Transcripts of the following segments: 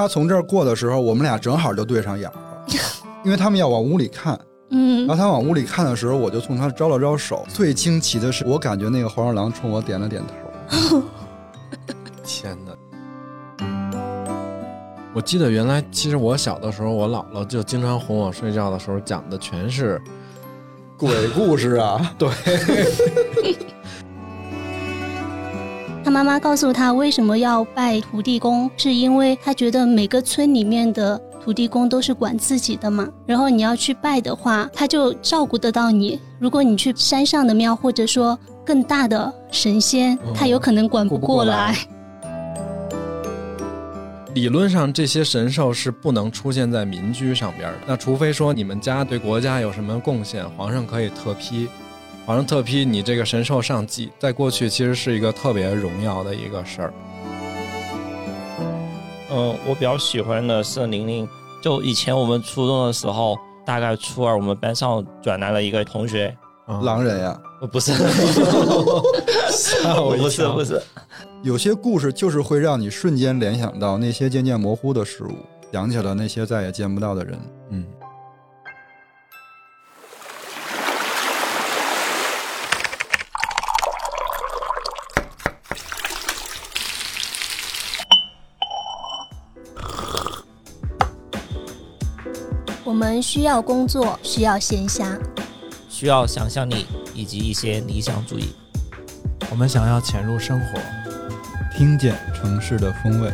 他从这儿过的时候，我们俩正好就对上眼了，因为他们要往屋里看。嗯然后他往屋里看的时候，我就冲他招了招手。最惊奇的是，我感觉那个黄鼠狼冲我点了点头。天哪！我记得原来，其实我小的时候，我姥姥就经常哄我睡觉的时候讲的全是鬼故事啊！对，他妈妈告诉他为什么要拜土地公，是因为他觉得每个村里面的土地公都是管自己的嘛，然后你要去拜的话，他就照顾得到你。如果你去山上的庙，或者说更大的神仙，哦他有可能管不过过来来。理论上这些神兽是不能出现在民居上边儿的，那除非说你们家对国家有什么贡献，皇上可以特批。皇上特批你这个神兽上祭，在过去其实是一个特别荣耀的一个事儿。嗯，我比较喜欢的是玲玲。就以前我们初中的时候，大概初二，我们班上转来了一个同学，啊狼人呀，呃，不是，吓我一跳不是，不是，有些故事就是会让你瞬间联想到那些渐渐模糊的事物，想起了那些再也见不到的人。嗯，们需要工作，需要闲暇，需要想象力以及一些理想主义。我们想要潜入生活，听见城市的风味。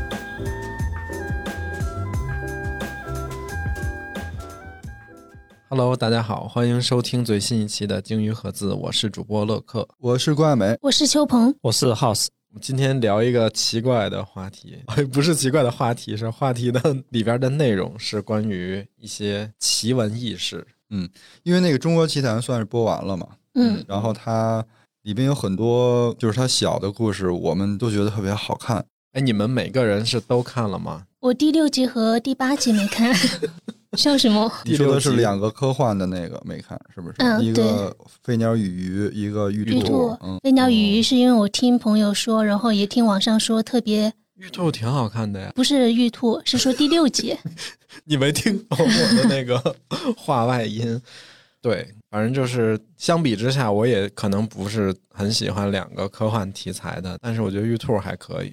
Hello，大家好，欢迎收听最新一期的鲸鱼盒子，我是主播乐克。我是郭爱梅，我是秋鹏，我是 House，今天聊一个奇怪的话题，不是奇怪的话题，是话题的里边的内容是关于一些奇闻异事。嗯因为那个《中国奇谭》算是播完了嘛，嗯，然后它里边有很多就是它小的故事，我们都觉得特别好看。哎，你们每个人是都看了吗？我第六集和第八集没看，笑什么？你说的是两个科幻的那个没看是不是？嗯一个飞鸟与鱼，一个玉兔玉兔。嗯，飞鸟与鱼是因为我听朋友说，然后也听网上说特别，玉兔挺好看的呀，不是玉兔，是说第六集。你没听懂我的那个话外音？对，反正就是相比之下，我也可能不是很喜欢两个科幻题材的，但是我觉得玉兔还可以。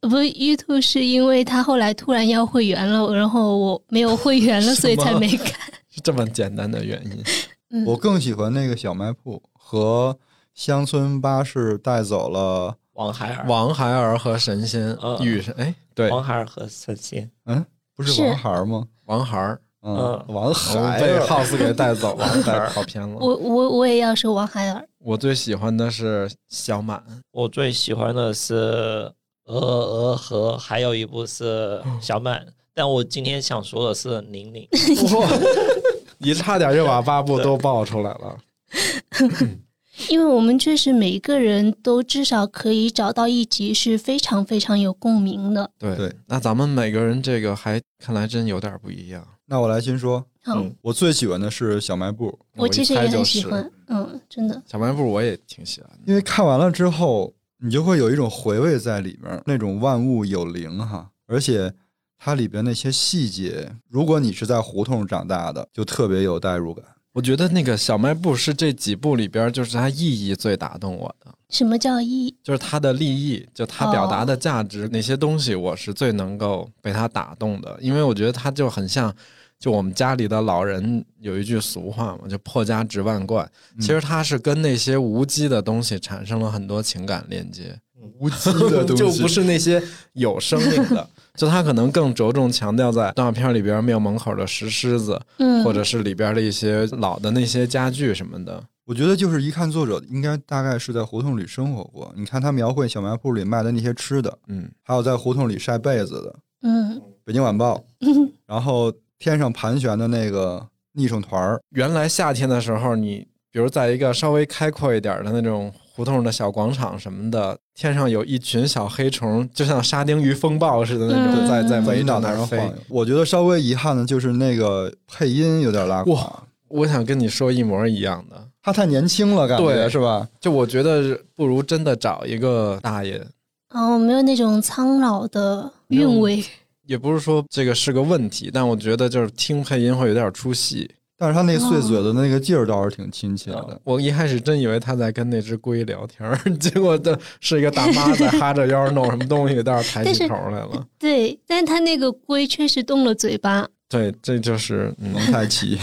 不是玉兔，是因为他后来突然要会员了，然后我没有会员了，所以才没看。是这么简单的原因。嗯，我更喜欢那个小卖铺和乡村巴士带走了，王海尔，王孩儿和神仙呃与神，哎，对，王海尔和神仙，嗯，不是是王孩儿吗？王孩儿，嗯，嗯王我孩被儿。House 给带走了，带跑偏了。我我我也要说王海尔。我最喜欢的是小满，我最喜欢的是鹅鹅和，还有一部是小满。但我今天想说的是玲玲，哇，你差点就把八部都爆出来了。因为我们确实每一个人都至少可以找到一集是非常非常有共鸣的。对对，那咱们每个人这个还看来真有点不一样。那我来先说，嗯我最喜欢的是小卖部，我其实也很喜欢，嗯，真的。小卖部，我也挺喜欢的。因为看完了之后，你就会有一种回味在里面，那种万物有灵哈，而且它里边那些细节，如果你是在胡同长大的，就特别有代入感。我觉得那个小卖部是这几部里边，就是它意义最打动我的，什么叫意？就是它的立意，就它表达的价值、那些东西，我是最能够被它打动的，因为我觉得它就很像。就我们家里的老人有一句俗话嘛，就破家值万贯。嗯。其实他是跟那些无机的东西产生了很多情感链接，无机的东西。就不是那些有生命的，就他可能更着重强调在动画片里边庙门口的石狮子，嗯，或者是里边的一些老的那些家具什么的。我觉得就是一看作者应该大概是在胡同里生活过。你看他描绘小卖部里卖的那些吃的，嗯，还有在胡同里晒被子的，嗯《北京晚报》，然后天上盘旋的那个逆声团儿，原来夏天的时候，你比如在一个稍微开阔一点的那种胡同的小广场什么的，天上有一群小黑虫，就像沙丁鱼风暴似的那种，嗯在在在你围着那儿飞脑袋上晃。悠。我觉得稍微遗憾的就是那个配音有点拉垮哇，我想跟你说一模一样的，他太年轻了，感觉对是吧？就我觉得不如真的找一个大爷，哦，没有那种苍老的韵味。也不是说这个是个问题，但我觉得就是听配音会有点出戏。但是他那碎嘴的那个劲儿倒是挺亲切的。我一开始真以为他在跟那只龟聊天儿，结果这是一个大妈在哈着腰弄什么东西，倒是抬起头来了。对，但是他那个龟确实动了嘴巴。对，这就是蒙太奇。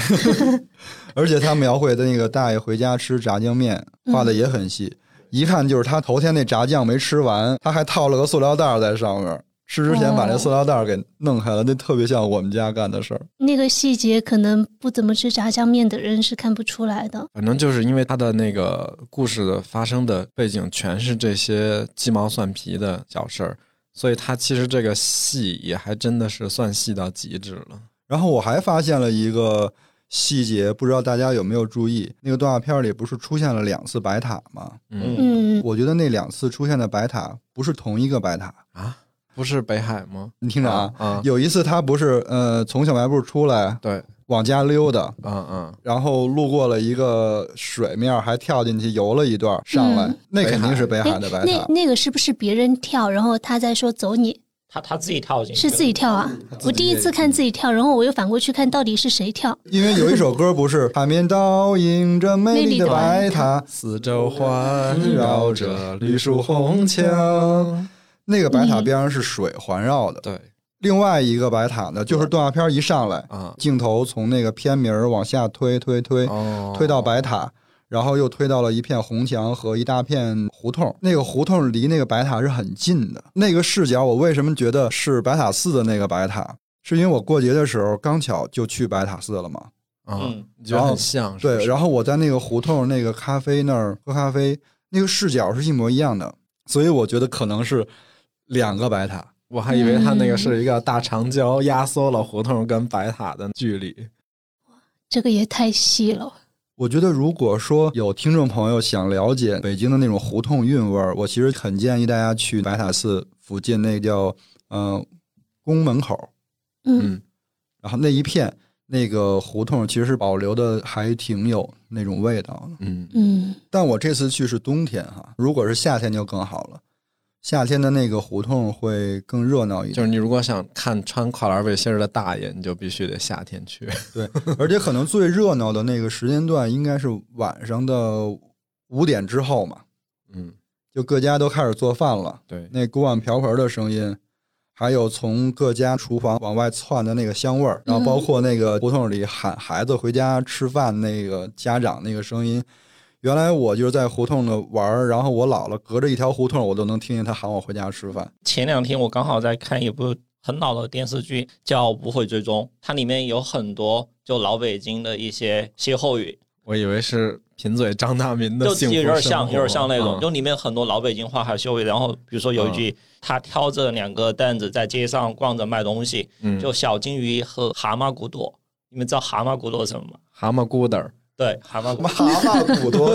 而且他描绘的那个大爷回家吃炸酱面，画的也很细，一看就是他头天那炸酱没吃完，他还套了个塑料袋在上面。吃之前把这塑料袋给弄开了，那特别像我们家干的事儿。那个细节可能不怎么吃炸酱面的人是看不出来的。反正就是因为他的那个故事的发生的背景全是这些鸡毛蒜皮的小事儿，所以他其实这个细也还真的是算细到极致了。然后我还发现了一个细节，不知道大家有没有注意？那个动画片里不是出现了两次白塔吗？嗯嗯，我觉得那两次出现的白塔不是同一个白塔。啊，不是北海吗？你听着啊，啊，有一次他不是呃从小卖部出来对，往家溜达，嗯嗯，然后路过了一个水面，还跳进去游了一段，上来、嗯那肯定是北海哎的白塔。那那个是不是别人跳，然后他在说走你？他他自己跳进去，是自己跳啊？我第一次看自己跳，然后我又反过去看到底是谁跳。因为有一首歌不是海面倒映着美丽的白塔，四周环绕着绿树红墙。那个白塔边上是水环绕的。对另外一个白塔呢，就是动画片一上来，啊，镜头从那个片名儿往下推推推，哦，推到白塔，然后又推到了一片红墙和一大片胡同。那个胡同离那个白塔是很近的。那个视角，我为什么觉得是白塔寺的那个白塔？是因为我过节的时候刚巧就去白塔寺了嘛。嗯嗯，你觉得很像？对，然后我在那个胡同那个咖啡那儿喝咖啡，那个视角是一模一样的，所以我觉得可能是两个白塔。我还以为他那个是一个大长焦压缩了胡同跟白塔的距离。这个也太细了。我觉得，如果说有听众朋友想了解北京的那种胡同韵味儿，我其实很建议大家去白塔寺附近那叫呃宫门口，嗯嗯然后那一片那个胡同其实是保留的还挺有那种味道的。嗯嗯但我这次去是冬天哈，如果是夏天就更好了。夏天的那个胡同会更热闹一点，就是你如果想看穿跨栏背心儿的大爷，你就必须得夏天去。对，而且可能最热闹的那个时间段应该是晚上的五点之后嘛，嗯，就各家都开始做饭了，对，那锅碗瓢盆的声音，还有从各家厨房往外窜的那个香味儿，然后包括那个胡同里喊孩子回家吃饭那个家长那个声音。原来我就是在胡同的玩儿，然后我姥姥隔着一条胡同，我都能听见她喊我回家吃饭。前两天我刚好在看一部很老的电视剧，叫《不会追踪》，它里面有很多就老北京的一些歇后语，我以为是贫嘴张大民的就有点像，有点像那种，嗯就里面很多老北京话还有歇后语。然后比如说有一句，他挑着两个担子在街上逛着卖东西，嗯就小金鱼和蛤蟆骨朵。你们知道蛤蟆骨朵是什么吗？蛤蟆骨朵儿，对，蛤蟆骨。蛤蟆骨头，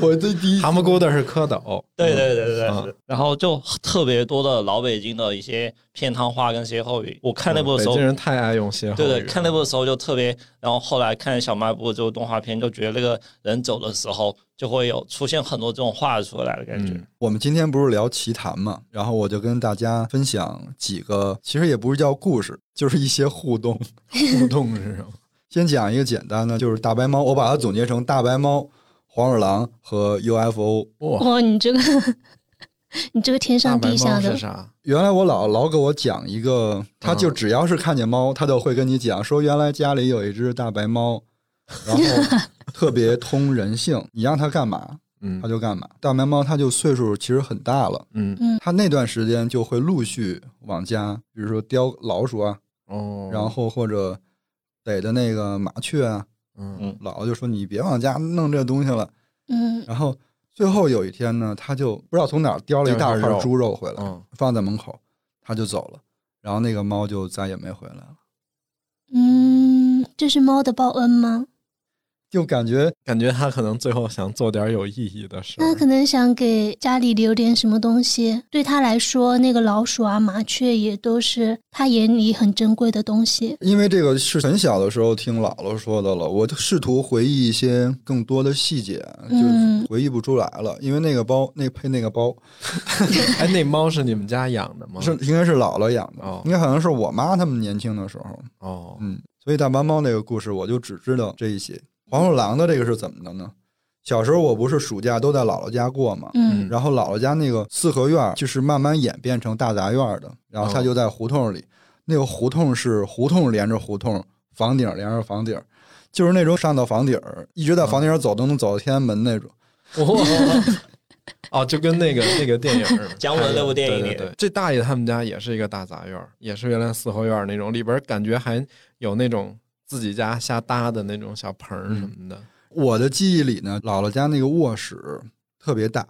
我这第一蛤蟆骨头是蝌蚪。对对对对对，嗯然后就特别多的老北京的一些片汤话跟歇后语。我看那部的时候北京，人太爱用歇后语了。对对，看那部的时候就特别，然后后来看小卖部就动画片，就觉得那个人走的时候就会有出现很多这种话出来的感觉。嗯我们今天不是聊奇谈嘛，然后我就跟大家分享几个，其实也不是叫故事，就是一些互动。互动是什么？先讲一个简单的，就是大白猫，我把它总结成大白猫、黄鼠狼和 UFO。哇，哇，你这个你这个天上地下的？原来我老老给我讲一个，他就只要是看见猫，他就会跟你讲说，原来家里有一只大白猫，然后 特别通人性，你让它干嘛，嗯它就干嘛。大白猫它就岁数其实很大了，嗯它那段时间就会陆续往家，比如说叼老鼠啊，哦，然后或者逮的那个麻雀啊，嗯嗯姥姥就说你别往家弄这东西了。嗯然后最后有一天呢，他就不知道从哪儿叼了一大块猪肉回来，嗯放在门口，他就走了。然后那个猫就再也没回来了。嗯，这是猫的报恩吗？就感觉感觉他可能最后想做点有意义的事儿。他可能想给家里留点什么东西。对他来说，那个老鼠啊、麻雀也都是他眼里很珍贵的东西。因为这个是很小的时候听姥姥说的了，我就试图回忆一些更多的细节，就嗯回忆不出来了。因为那个包，那配那个包 哎，那猫是你们家养的吗？是应该是姥姥养的，哦应该好像是我妈他们年轻的时候。哦，嗯，所以大白猫那个故事我就只知道这一些。黄鼠狼的这个是怎么的呢？小时候我不是暑假都在姥姥家过嘛，嗯。然后姥姥家那个四合院儿就是慢慢演变成大杂院儿的，然后它哦就在胡同里，那个胡同是胡同连着胡同，房顶连着房顶，就是那种上到房顶儿，一直在房顶上走都能走到天安门那种。哦，就跟那个那个电影儿。姜文那部电影。里对对对，这大爷他们家也是一个大杂院儿，也是原来四合院儿那种，里边感觉还有那种自己家瞎搭的那种小盆儿什么的。我的记忆里呢，姥姥家那个卧室特别大，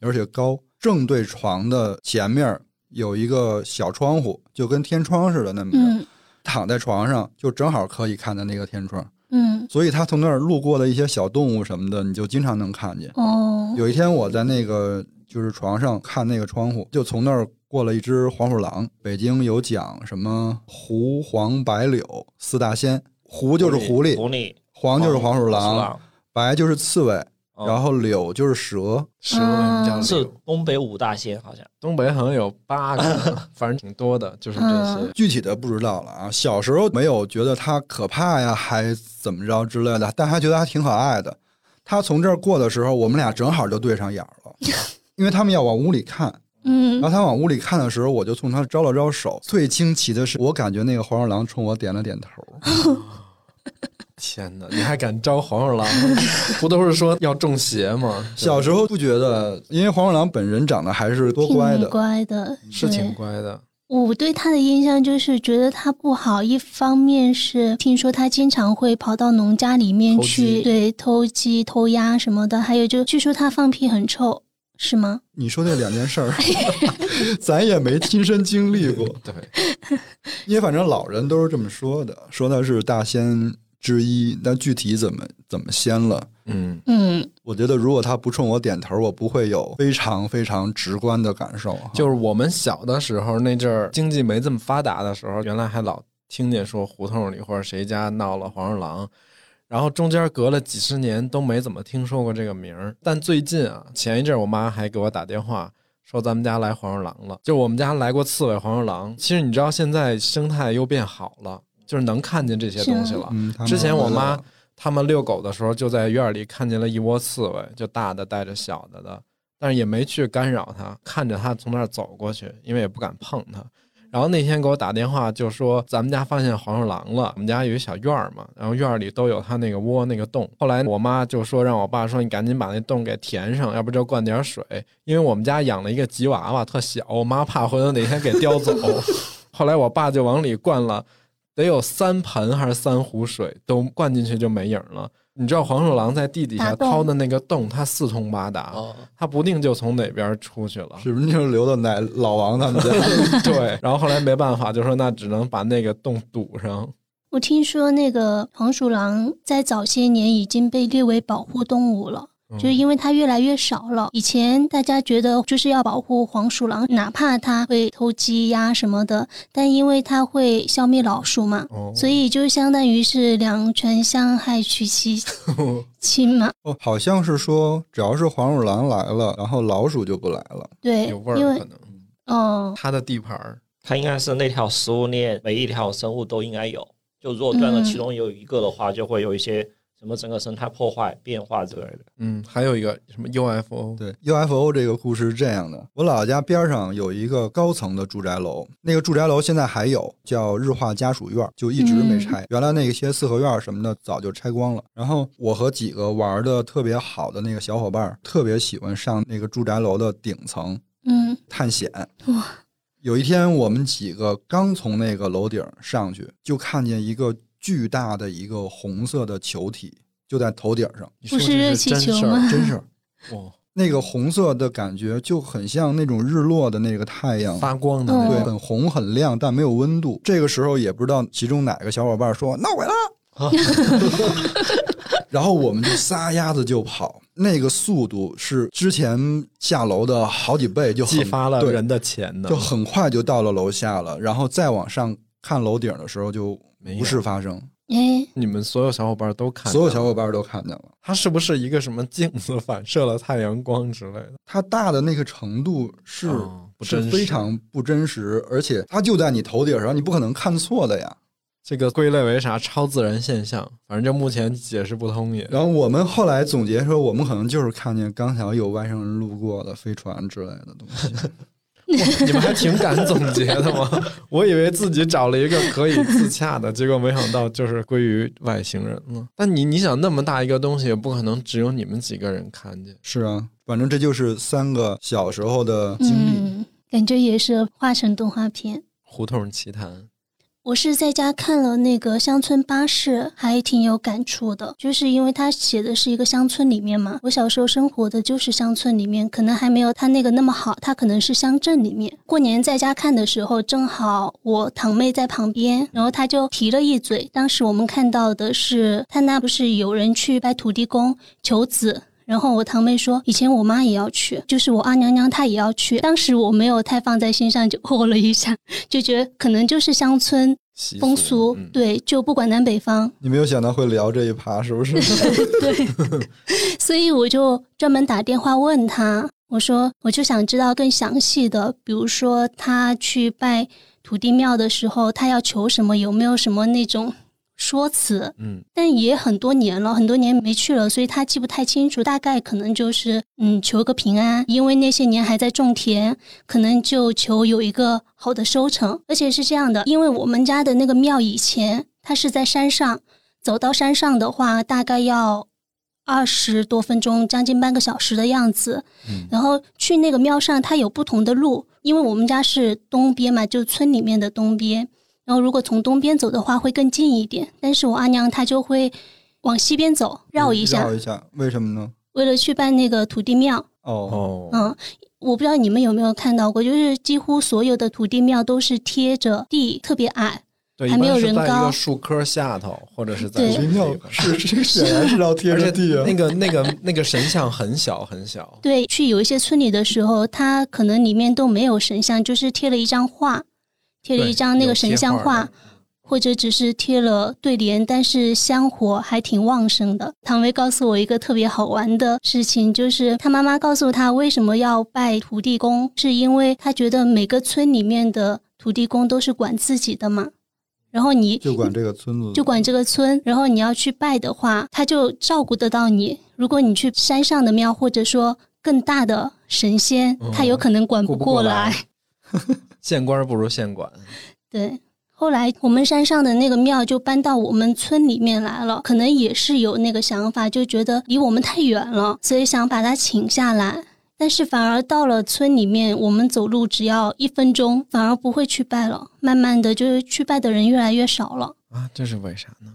而且高，正对床的前面有一个小窗户，就跟天窗似的那么着。嗯躺在床上就正好可以看到那个天窗，嗯所以他从那儿路过的一些小动物什么的，你就经常能看见。哦有一天我在那个就是床上看那个窗户，就从那儿过了一只黄鼠狼。北京有讲什么狐、黄、白、柳四大仙，狐就是狐狸，狐狸，黄就是黄鼠狼，白就是刺猬，哦然后柳就是蛇。蛇是？东北五大仙，好像东北好像有八个，反正挺多的，就是这些。具体的不知道了啊。小时候没有觉得它可怕呀，还怎么着之类的，但还觉得它挺可爱的。它从这儿过的时候，我们俩正好就对上眼儿了，因为他们要往屋里看。嗯然后他往屋里看的时候，我就冲他招了招手。最惊奇的是，我感觉那个黄鼠狼冲我点了点头。天哪，你还敢招黄鼠狼？不都是说要中邪吗？小时候不觉得，因为黄鼠狼本人长得还是多乖挺的。乖的，是挺乖的。我对他的印象就是觉得他不好，一方面是听说他经常会跑到农家里面去，对，偷鸡、偷鸭什么的，还有就据说他放屁很臭，是吗？你说那两件事儿，咱也没亲身经历过，对，因为反正老人都是这么说的，说他是大仙之一，但具体怎么怎么仙了。嗯，嗯，我觉得如果他不冲我点头，我不会有非常非常直观的感受。就是我们小的时候那阵儿，经济没这么发达的时候，原来还老听见说胡同里或者谁家闹了黄鼠狼，然后中间隔了几十年都没怎么听说过这个名儿。但最近啊，前一阵儿我妈还给我打电话说咱们家来黄鼠狼了，就我们家来过刺猬、黄鼠狼。其实你知道现在生态又变好了，就是能看见这些东西了。嗯，之前我妈他们遛狗的时候，就在院儿里看见了一窝刺猬，就大的带着小的的，但是也没去干扰它，看着它从那儿走过去，因为也不敢碰它。然后那天给我打电话，就说咱们家发现黄鼠狼了。我们家有一小院儿嘛，然后院儿里都有它那个窝那个洞。后来我妈就说让我爸说你赶紧把那洞给填上，要不就灌点水，因为我们家养了一个吉娃娃，特小，我妈怕回头哪天给叼走。后来我爸就往里灌了。得有三盆还是三壶水，都灌进去就没影儿了。你知道黄鼠狼在地底下掏的那个洞，它四通八达，哦，它不定就从哪边出去了。是不是就留到奶老王他们家？对，然后后来没办法，就说那只能把那个洞堵上。我听说那个黄鼠狼在早些年已经被列为保护动物了。就是因为它越来越少了。以前大家觉得就是要保护黄鼠狼，哪怕它会偷鸡鸭什么的，但因为它会消灭老鼠嘛，哦，所以就相当于是两全相害取其 轻嘛。哦，好像是说只要是黄鼠狼来了，然后老鼠就不来了。对，有味儿可能，哦，它的地盘儿。它应该是那条食物链每一条生物都应该有，就如果断了嗯其中有一个的话，就会有一些什么整个生态破坏、变化之类的。嗯，还有一个什么 UFO，对 UFO 这个故事是这样的：我姥姥家边上有一个高层的住宅楼，那个住宅楼现在还有，叫日化家属院，就一直没拆。原来那些四合院什么的早就拆光了。然后我和几个玩的特别好的那个小伙伴，特别喜欢上那个住宅楼的顶层嗯，探险。哇，有一天，我们几个刚从那个楼顶上去，就看见一个巨大的一个红色的球体，就在头顶上，不是热这气球真事儿吗？真 是哇，那个红色的感觉就很像那种日落的那个太阳，发光的那对。很红很亮，但没有温度。这个时候也不知道其中哪个小伙伴说闹鬼了，然后我们就撒丫子就跑，那个速度是之前下楼的好几倍，就很激发了对人的潜能就。很快就到了楼下了，然后再往上看楼顶的时候就无事发生，哎，你们所有小伙伴都看，所有小伙伴都看见了。它是不是一个什么镜子反射了太阳光之类的？它大的那个程度是、哦不是真实非常不真实，而且它就在你头顶上，你不可能看错的呀。这个归类为啥超自然现象？反正就目前解释不通也。然后我们后来总结说，我们可能就是看见刚才有外星人路过的飞船之类的东西。你们还挺敢总结的嘛？我以为自己找了一个可以自洽的，结果没想到就是归于外星人了。但你你想那么大一个东西，也不可能只有你们几个人看见。是啊，反正这就是三个小时候的经历。嗯，感觉也是画成动画片。胡同奇谈，我是在家看了那个乡村巴士，还挺有感触的。就是因为他写的是一个乡村里面嘛，我小时候生活的就是乡村里面，可能还没有他那个那么好，他可能是乡镇里面。过年在家看的时候，正好我堂妹在旁边，然后他就提了一嘴。当时我们看到的是他那不是有人去拜土地公求子。然后我堂妹说，以前我妈也要去，就是我二娘娘她也要去。当时我没有太放在心上，就哦了一下，就觉得可能就是乡村习风俗，嗯、对，就不管南北方，你没有想到会聊这一趴，是不是？对，所以我就专门打电话问他，我说我就想知道更详细的，比如说他去拜土地庙的时候，他要求什么，有没有什么那种说辞？嗯，但也很多年了，很多年没去了，所以他记不太清楚，大概可能就是嗯，求个平安，因为那些年还在种田，可能就求有一个好的收成。而且是这样的，因为我们家的那个庙以前它是在山上，走到山上的话，大概要二十多分钟，将近半个小时的样子。嗯然后去那个庙上，它有不同的路，因为我们家是东边嘛，就村里面的东边。然后如果从东边走的话，会更近一点。但是我阿娘她就会往西边走，绕一下，绕一下，为什么呢？为了去拜那个土地庙。哦，哦，嗯，我不知道你们有没有看到过，就是几乎所有的土地庙都是贴着地，特别矮。对，还没有一般是在一人高个树棵下头，或者是在对什么奇妙地方是是显然是要贴而且着地啊那。个那个那个神像很小很小，对，去有一些村里的时候，它可能里面都没有神像，就是贴了一张画，贴了一张那个神像画，或者只是贴了对联，但是香火还挺旺盛的。唐薇告诉我一个特别好玩的事情，就是他妈妈告诉他为什么要拜土地公，是因为他觉得每个村里面的土地公都是管自己的嘛，然后你就管这个村子，就管这个村，然后你要去拜的话，他就照顾得到你。如果你去山上的庙，或者说更大的神仙，嗯他有可能管不过来。县官不如县管。对，后来我们山上的那个庙就搬到我们村里面来了，可能也是有那个想法，就觉得离我们太远了，所以想把它请下来。但是反而到了村里面，我们走路只要一分钟，反而不会去拜了。慢慢的，就是去拜的人越来越少了。啊，这是为啥呢？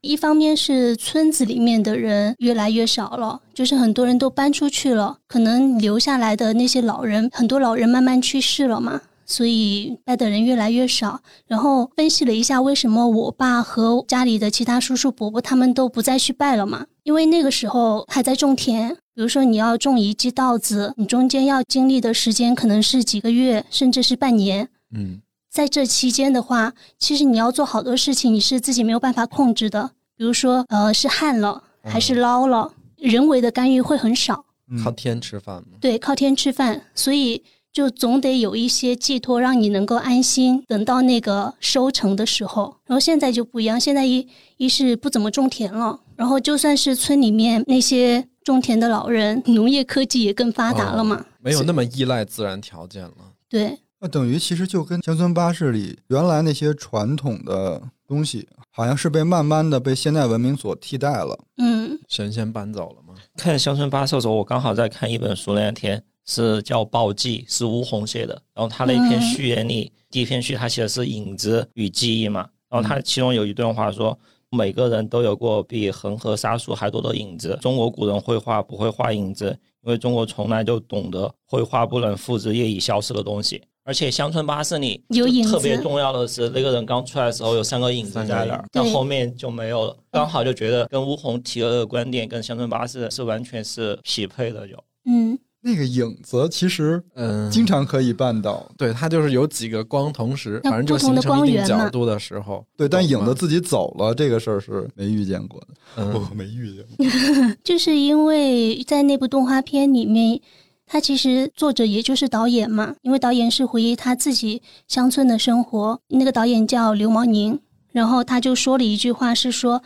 一方面是村子里面的人越来越少了，就是很多人都搬出去了，可能留下来的那些老人，很多老人慢慢去世了嘛，所以拜的人越来越少。然后分析了一下，为什么我爸和家里的其他叔叔伯伯他们都不再去拜了嘛？因为那个时候还在种田，比如说你要种一季稻子，你中间要经历的时间可能是几个月，甚至是半年。嗯，在这期间的话，其实你要做好多事情，你是自己没有办法控制的。比如说，呃，是旱了还是涝了，人为的干预会很少。嗯靠天吃饭吗。对，靠天吃饭，所以就总得有一些寄托，让你能够安心，等到那个收成的时候。然后现在就不一样，现在一一是不怎么种田了，然后就算是村里面那些种田的老人，农业科技也更发达了嘛。没有那么依赖自然条件了。对，那等于其实就跟乡村巴士里原来那些传统的东西，好像是被慢慢的被现代文明所替代了。嗯神仙搬走了吗？看《乡村巴士》的时候，我刚好在看一本书，那天是叫《报记》，是吴红写的。然后他那篇序言里，第一篇序他写的是影子与记忆嘛。然后他其中有一段话说，每个人都有过比恒河沙数还多的影子。中国古人绘画不会画影子，因为中国从来就懂得绘画不能复制业已消失的东西。而且乡村巴士里有影子特别重要的是，那个人刚出来的时候有三个影子在那儿三个影，对到后面就没有了。刚好就觉得跟乌红提的观点跟乡村巴士是完全是匹配的，就嗯，那个影子其实嗯，经常可以办到，对，它就是有几个光同时，反正就不同的形成一定光源角度的时候，对，但影子自己走了，这个事儿是没遇见过的，嗯。我没遇见过。就是因为在那部动画片里面，他其实作者也就是导演嘛，因为导演是回忆他自己乡村的生活。那个导演叫刘毛宁，然后他就说了一句话，是说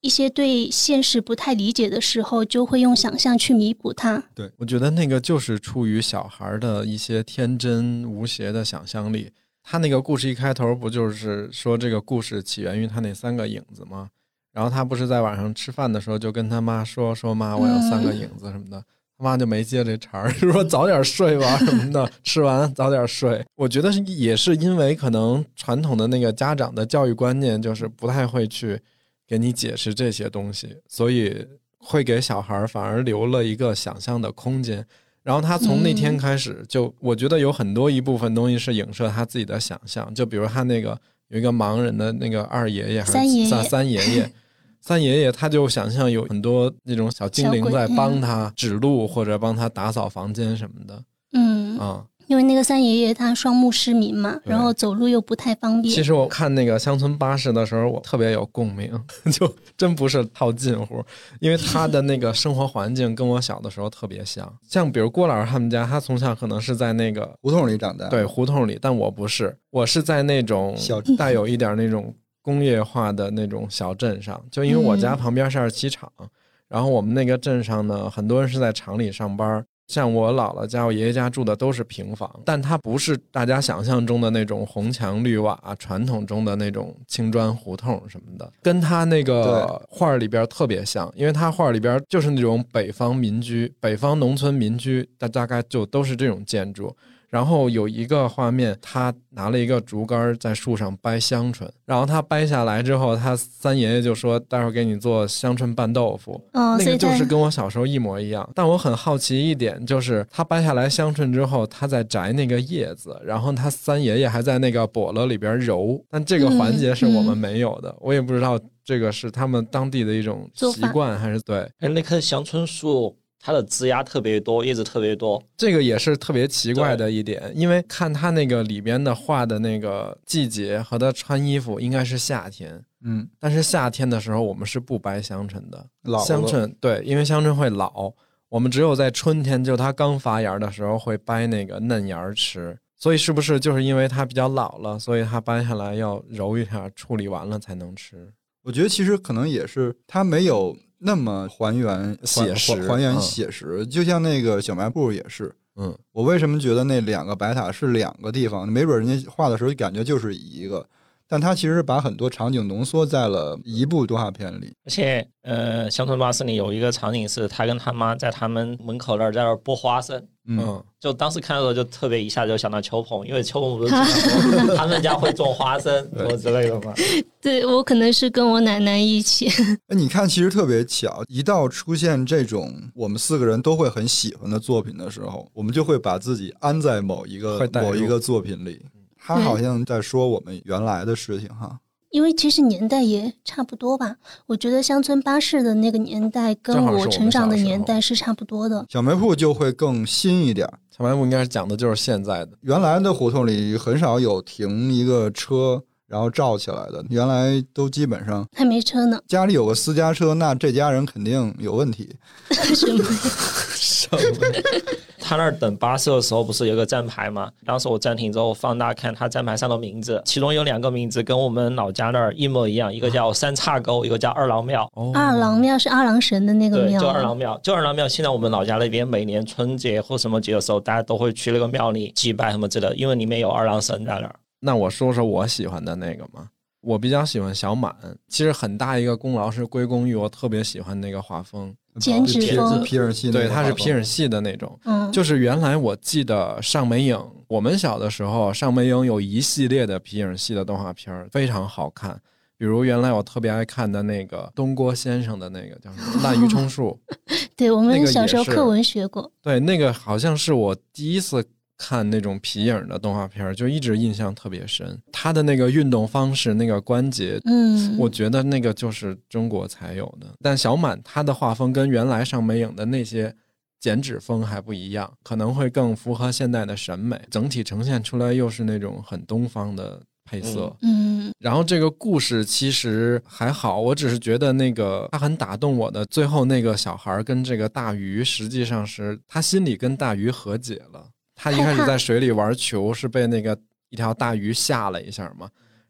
一些对现实不太理解的时候，就会用想象去弥补它。我觉得那个就是出于小孩儿的一些天真无邪的想象力。他那个故事一开头不就是说这个故事起源于他那三个影子吗？然后他不是在晚上吃饭的时候就跟他妈说说妈，我有三个影子什么的，他妈就没接这茬儿，就 说早点睡吧什么的，吃完早点睡。我觉得是也是因为可能传统的那个家长的教育观念就是不太会去给你解释这些东西，所以会给小孩儿反而留了一个想象的空间。然后他从那天开始就，我觉得有很多一部分东西是影射他自己的想象，就比如他那个有一个盲人的那个二爷爷还是三爷爷三三爷爷，三爷爷他就想象有很多那种小精灵在帮他指路或者帮他打扫房间什么的嗯，啊。因为那个三爷爷他双目失明嘛，然后走路又不太方便。其实我看那个乡村巴士的时候，我特别有共鸣，就真不是套近乎，因为他的那个生活环境跟我小的时候特别像。像比如郭老师他们家，他从小可能是在那个胡同里长大，对，胡同里，但我不是，我是在那种小带有一点那种工业化的那种小镇上，就因为我家嗯旁边是二七厂，然后我们那个镇上呢，很多人是在厂里上班。像我姥姥家、我爷爷家住的都是平房，但它不是大家想象中的那种红墙绿瓦、传统中的那种青砖胡同什么的，跟他那个画儿里边特别像，因为他画儿里边就是那种北方民居、北方农村民居，大大概就都是这种建筑。然后有一个画面，他拿了一个竹竿在树上掰香椿，然后他掰下来之后，他三爷爷就说：“待会儿给你做香椿拌豆腐。”哦，那个就是跟我小时候一模一样。但我很好奇一点，就是他掰下来香椿之后，他在摘那个叶子，然后他三爷爷还在那个笸箩里边揉，但这个环节是我们没有的，我也不知道这个是他们当地的一种习惯还是对。哎，那棵香椿树它的枝丫特别多，叶子特别多，这个也是特别奇怪的一点，因为看它那个里边的画的那个季节和它穿衣服应该是夏天，嗯，但是夏天的时候我们是不掰香椿的，老香椿对，因为香椿会老，我们只有在春天，就它刚发芽的时候会掰那个嫩芽吃。所以是不是就是因为它比较老了，所以它掰下来要揉一下，处理完了才能吃？我觉得其实可能也是它没有那么还原写实还还原嗯写实，就像那个小卖部也是。嗯，我为什么觉得那两个白塔是两个地方？没准人家画的时候感觉就是一个，但他其实把很多场景浓缩在了一部动画片里。而且呃，乡村巴士里有一个场景是他跟他妈在他们门口那儿在那儿剥花生。嗯，嗯，就当时看的时候，就特别一下就想到秋鹏，因为秋鹏不是 他们家会种花生什么之类的吗。对我可能是跟我奶奶一起，哎，你看，其实特别巧，一到出现这种我们四个人都会很喜欢的作品的时候，我们就会把自己安在某一个某一个作品里。他好像在说我们原来的事情哈。因为其实年代也差不多吧。我觉得乡村巴士的那个年代跟我成长的年代是差不多的。小卖部就会更新一点，小卖部应该是讲的就是现在的，原来的胡同里很少有停一个车然后罩起来的，原来都基本上还没车呢，家里有个私家车，那这家人肯定有问题。什么？他那儿等巴士的时候，不是有个站牌吗？当时我暂停之后放大看他站牌上的名字，其中有两个名字跟我们老家那儿一模一样，一个叫三岔沟，一个叫二郎庙。哦二郎庙是二郎神的那个，庙对，就二郎庙，就二郎庙。现在我们老家那边每年春节或什么节的时候，大家都会去那个庙里祭拜什么之类的，因为里面有二郎神在那儿。那我说说我喜欢的那个嘛，我比较喜欢小满，其实很大一个功劳是归功于我特别喜欢那个画风，剪纸皮风皮尔系对，它是皮尔系的那种。嗯，就是原来我记得上美影，我们小的时候上美影有一系列的皮影系的动画片儿，非常好看。比如原来我特别爱看的那个东郭先生的那个叫什么《滥竽充数》，对我们小时候课文学过，对，那个好像是我第一次看那种皮影的动画片儿，就一直印象特别深。他的那个运动方式，那个关节，嗯，我觉得那个就是中国才有的。但小满他的画风跟原来上美影的那些剪纸风还不一样，可能会更符合现代的审美，整体呈现出来又是那种很东方的配色。嗯然后这个故事其实还好，我只是觉得那个他很打动我的，最后那个小孩儿跟这个大鱼，实际上是他心里跟大鱼和解了。他一开始在水里玩球，是被那个一条大鱼吓了一下嘛，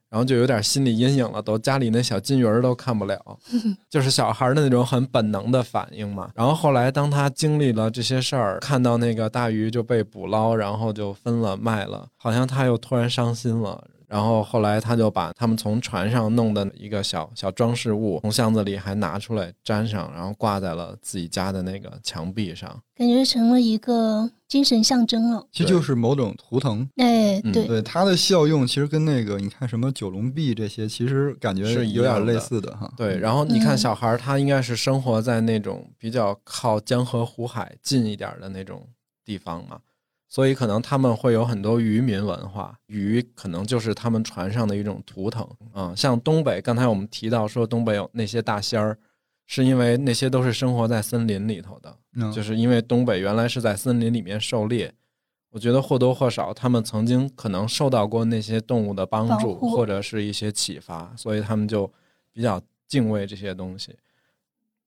然后就有点心理阴影了，都家里那小金鱼儿都看不了，就是小孩儿的那种很本能的反应嘛。然后后来当他经历了这些事儿，看到那个大鱼就被捕捞，然后就分了卖了，好像他又突然伤心了。然后后来他就把他们从船上弄的一个小小装饰物从箱子里还拿出来粘上，然后挂在了自己家的那个墙壁上。感觉成了一个精神象征了。其实就是某种图腾。哎，嗯对，对它的效用，其实跟那个你看什么九龙壁这些，其实感觉是有点类似的哈。对，然后你看嗯小孩儿，他应该是生活在那种比较靠江河湖海近一点儿的那种地方嘛，所以可能他们会有很多渔民文化，鱼可能就是他们船上的一种图腾啊、像东北，刚才我们提到说东北有那些大仙儿，是因为那些都是生活在森林里头的，嗯，就是因为东北原来是在森林里面狩猎，我觉得或多或少他们曾经可能受到过那些动物的帮助或者是一些启发，所以他们就比较敬畏这些东西。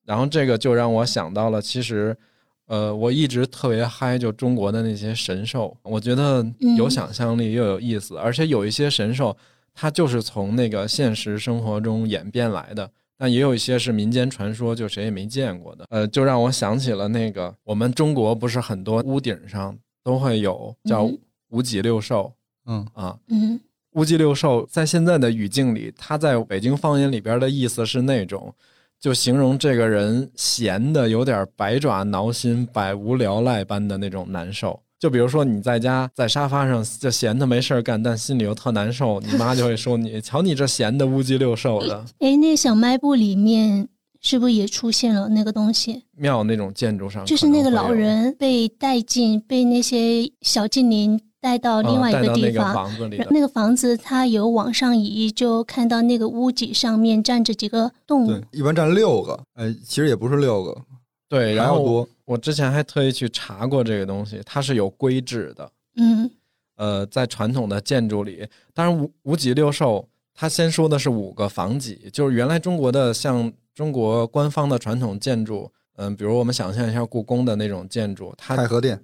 然后这个就让我想到了，其实，呃，我一直特别嗨，就中国的那些神兽，我觉得有嗯想象力又有意思，而且有一些神兽，它就是从那个现实生活中演变来的。但也有一些是民间传说，就谁也没见过的。呃，就让我想起了那个我们中国不是很多屋顶上都会有叫嗯五脊六兽嗯啊，嗯乌脊六兽在现在的语境里，它在北京方言里边的意思是那种，就形容这个人闲的有点百爪挠心、百无聊赖般的那种难受。就比如说你在家在沙发上就闲的没事儿干，但心里又特难受，你妈就会说你瞧你这闲的乌鸡六兽的。哎，那小卖部里面是不是也出现了那个东西？庙那种建筑上就是那个老人被带进，被那些小精灵带到另外一个个地方。房子里。那个房子它有往上移，就看到那个屋脊上面站着几个动物对。，一般站六个，呃，其实也不是六个，对，然后我。我之前还特意去查过这个东西，它是有规制的。嗯呃，在传统的建筑里，当然五五脊六兽，它先说的是五个房脊，就是原来中国的像中国官方的传统建筑，嗯、比如我们想象一下故宫的那种建筑，它太和殿，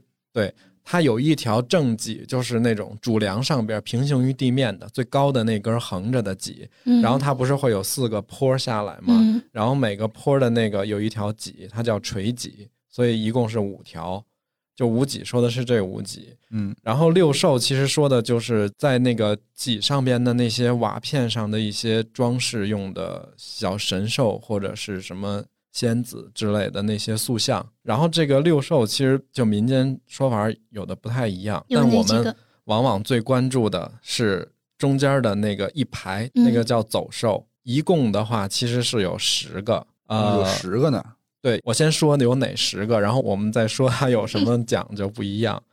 它有一条正脊，就是那种主梁上边平行于地面的最高的那根横着的脊，嗯，然后它不是会有四个坡下来吗？嗯然后每个坡的那个有一条脊，它叫垂脊，所以一共是五条。就五脊说的是这五脊，嗯，然后六兽其实说的就是在那个脊上边的那些瓦片上的一些装饰用的小神兽或者是什么仙子之类的那些塑像。然后这个六兽其实就民间说法有的不太一样，有但我们？往往最关注的是中间的那个一排，嗯那个叫走兽。一共的话其实是有十个，呃，有十个呢。对我先说有哪十个，然后我们再说它有什么 讲究不一样。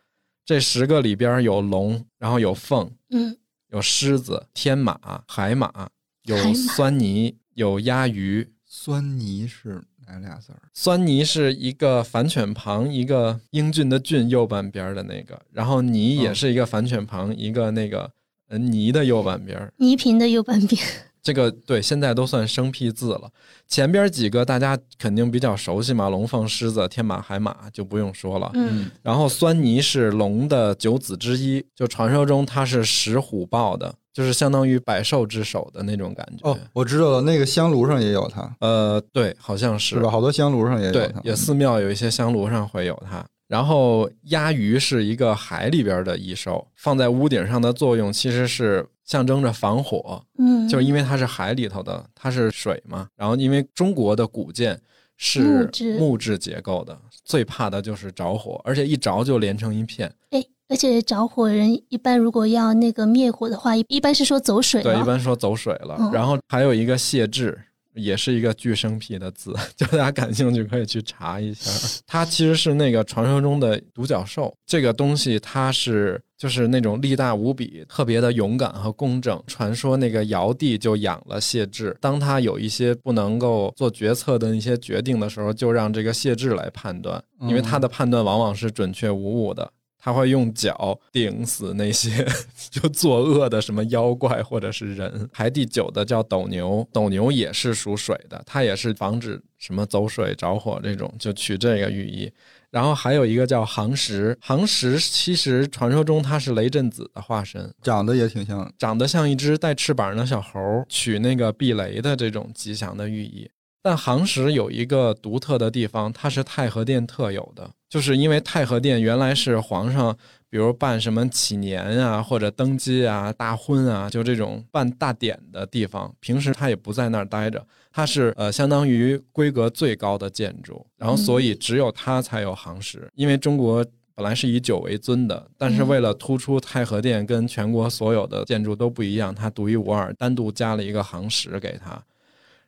这十个里边有龙，然后有凤，嗯有狮子、天马、海马，有酸泥，有鸭鱼。酸泥是哪俩字儿？酸泥是一个反犬旁，一个英俊的俊右半边的那个，然后泥也嗯是一个反犬旁，一个那个呃泥的右半边。倪萍的右半边。这个对，现在都算生僻字了。前边几个大家肯定比较熟悉嘛，龙凤狮子、天马海马就不用说了。嗯然后酸泥是龙的九子之一，就传说中它是食虎豹的，就是相当于百兽之首的那种感觉。哦，我知道了，那个香炉上也有它，呃，对，好像是是吧？好多香炉上也有对它，，也寺庙有一些香炉上会有它。然后鸭鱼是一个海里边的异兽，放在屋顶上的作用其实是象征着防火，嗯，就是因为它是海里头的，它是水嘛。然后因为中国的古建是木质结构的，最怕的就是着火，而且一着就连成一片。哎，而且着火人一般如果要那个灭火的话，一一般是说走水对，一般说走水了。嗯然后还有一个谢志，也是一个巨生僻的字，就大家感兴趣可以去查一下。它其实是那个传说中的独角兽，这个东西它是就是那种力大无比、特别的勇敢和公正。传说那个尧帝就养了谢志，当他有一些不能够做决策的一些决定的时候，就让这个谢志来判断，因为他的判断往往是准确无误的。他会用脚顶死那些 就作恶的什么妖怪或者是人。排第九的叫斗牛，斗牛也是属水的，它也是防止什么走水着火这种，就取这个寓意。然后还有一个叫杭石，杭石其实传说中它是雷震子的化身，长得也挺像，长得像一只带翅膀的小猴，取那个避雷的这种吉祥的寓意。但杭石有一个独特的地方，它是太和殿特有的。就是因为太和殿原来是皇上，比如办什么祈年啊，或者登基啊、大婚啊，就这种办大典的地方。平时他也不在那儿待着，他是呃相当于规格最高的建筑，然后所以只有它才有行石。因为中国本来是以酒为尊的，但是为了突出太和殿跟全国所有的建筑都不一样，它独一无二，单独加了一个行石给它。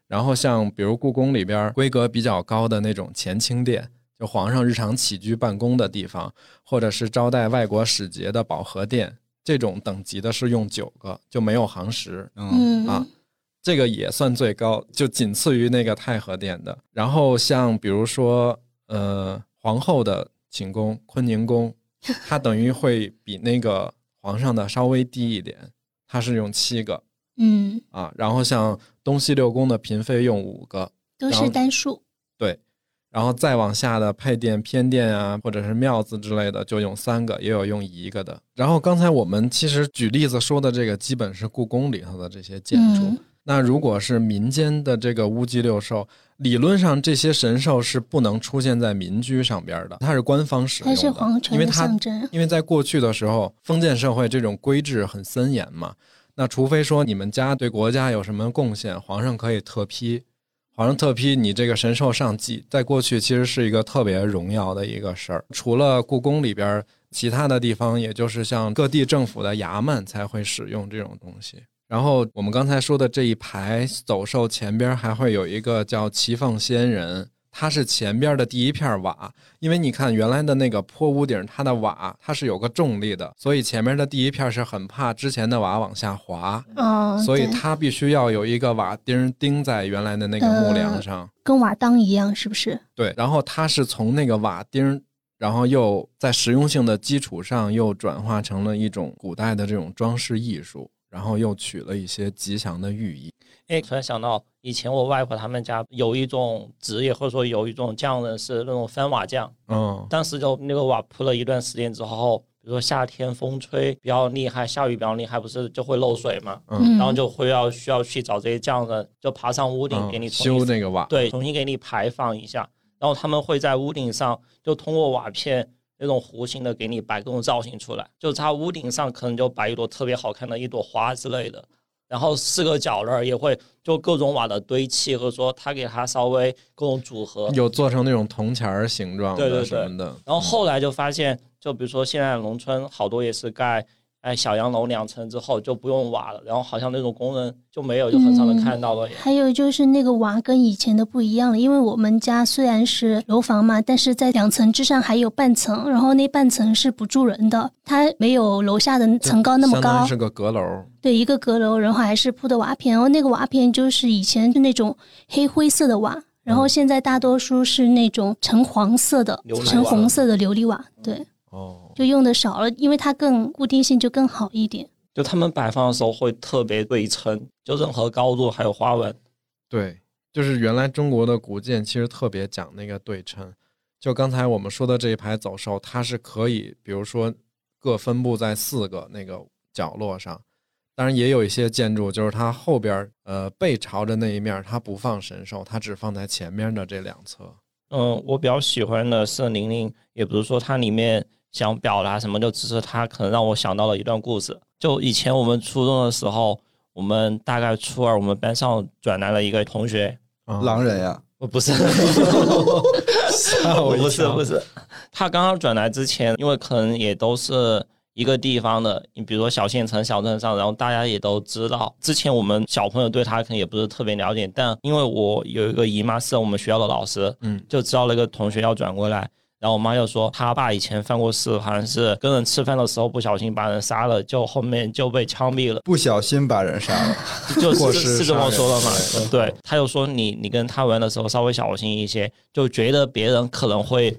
然后像比如故宫里边规格比较高的那种乾清殿。就皇上日常起居办公的地方，或者是招待外国使节的保和殿，这种等级的是用九个，就没有行十。嗯啊，这个也算最高，就仅次于那个太和殿的。然后像比如说，呃，皇后的寝宫坤宁宫，它等于会比那个皇上的稍微低一点，它是用七个。嗯啊，然后像东西六宫的嫔妃用五个，都是单数。对。然后再往下的配殿、偏殿啊，或者是庙子之类的，就用三个，也有用一个的。然后刚才我们其实举例子说的这个，基本是故宫里头的这些建筑。那如果是民间的这个乌鸡六兽，理论上这些神兽是不能出现在民居上边的，它是官方使用的，它是皇权的象征。因为在过去的时候，封建社会这种规制很森严嘛，那除非说你们家对国家有什么贡献，皇上可以特批。皇上特批你这个神兽上祭，在过去其实是一个特别荣耀的一个事儿。除了故宫里边，其他的地方，也就是像各地政府的衙门才会使用这种东西。然后我们刚才说的这一排走兽前边还会有一个叫齐凤仙人。它是前边的第一片瓦，因为你看原来的那个坡屋顶，它的瓦它是有个重力的，所以前面的第一片是很怕之前的瓦往下滑，哦，所以它必须要有一个瓦钉钉在原来的那个木梁上，跟瓦当一样，是不是？对，然后它是从那个瓦钉，然后又在实用性的基础上又转化成了一种古代的这种装饰艺术，然后又取了一些吉祥的寓意。哎，突然想到，以前我外婆他们家有一种职业，或者说有一种匠人是那种翻瓦匠。嗯，当时就那个瓦铺了一段时间之后，比如说夏天风吹比较厉害，下雨比较厉害，不是就会漏水嘛？嗯，然后就会要需要去找这些匠人，就爬上屋顶给你修那个瓦，对，重新给你排放一下。然后他们会在屋顶上就通过瓦片那种弧形的给你摆各种造型出来，就它屋顶上可能就摆一朵特别好看的一朵花之类的。然后四个角那儿也会就各种瓦的堆砌，或者说他给它稍微各种组合，有做成那种铜钱儿形状的什么的。然后后来就发现，就比如说现在农村好多也是盖。哎，小洋楼两层之后就不用瓦了，然后好像那种工人就没有，就很少能看到了。还有就是那个瓦跟以前的不一样了，因为我们家虽然是楼房嘛，但是在两层之上还有半层，然后那半层是不住人的，它没有楼下的层高那么高，是个阁楼。对，一个阁楼，然后还是铺的瓦片，然后那个瓦片就是以前是那种黑灰色的瓦，然后现在大多数是那种橙黄色的、橙红色的琉璃瓦。对。哦，就用的少了，因为它更固定性就更好一点。就他们摆放的时候会特别对称，就任何高度还有花纹。对，就是原来中国的古建其实特别讲那个对称。就刚才我们说的这一排走兽，它是可以，比如说各分布在四个那个角落上。当然也有一些建筑，就是它后边呃背朝着那一面，它不放神兽，它只放在前面的这两侧。嗯，我比较喜欢的是玲玲，也不是说它里面。想表达什么，就只是他可能让我想到了一段故事。就以前我们初中的时候，我们大概初二，我们班上转来了一个同学，狼人呀？我不是，吓我一跳。不是不是，他刚刚转来之前，因为可能也都是一个地方的，你比如说小县城、小镇上，然后大家也都知道。之前我们小朋友对他可能也不是特别了解，但因为我有一个姨妈是我们学校的老师，嗯，就知道那个同学要转过来。然后我妈又说，他爸以前犯过事，好像是跟人吃饭的时候不小心把人杀了，就后面就被枪毙了。不小心把人杀了，就是过失是这么说的嘛？对对，他就说你你跟他玩的时候稍微小心一些，就觉得别人可能会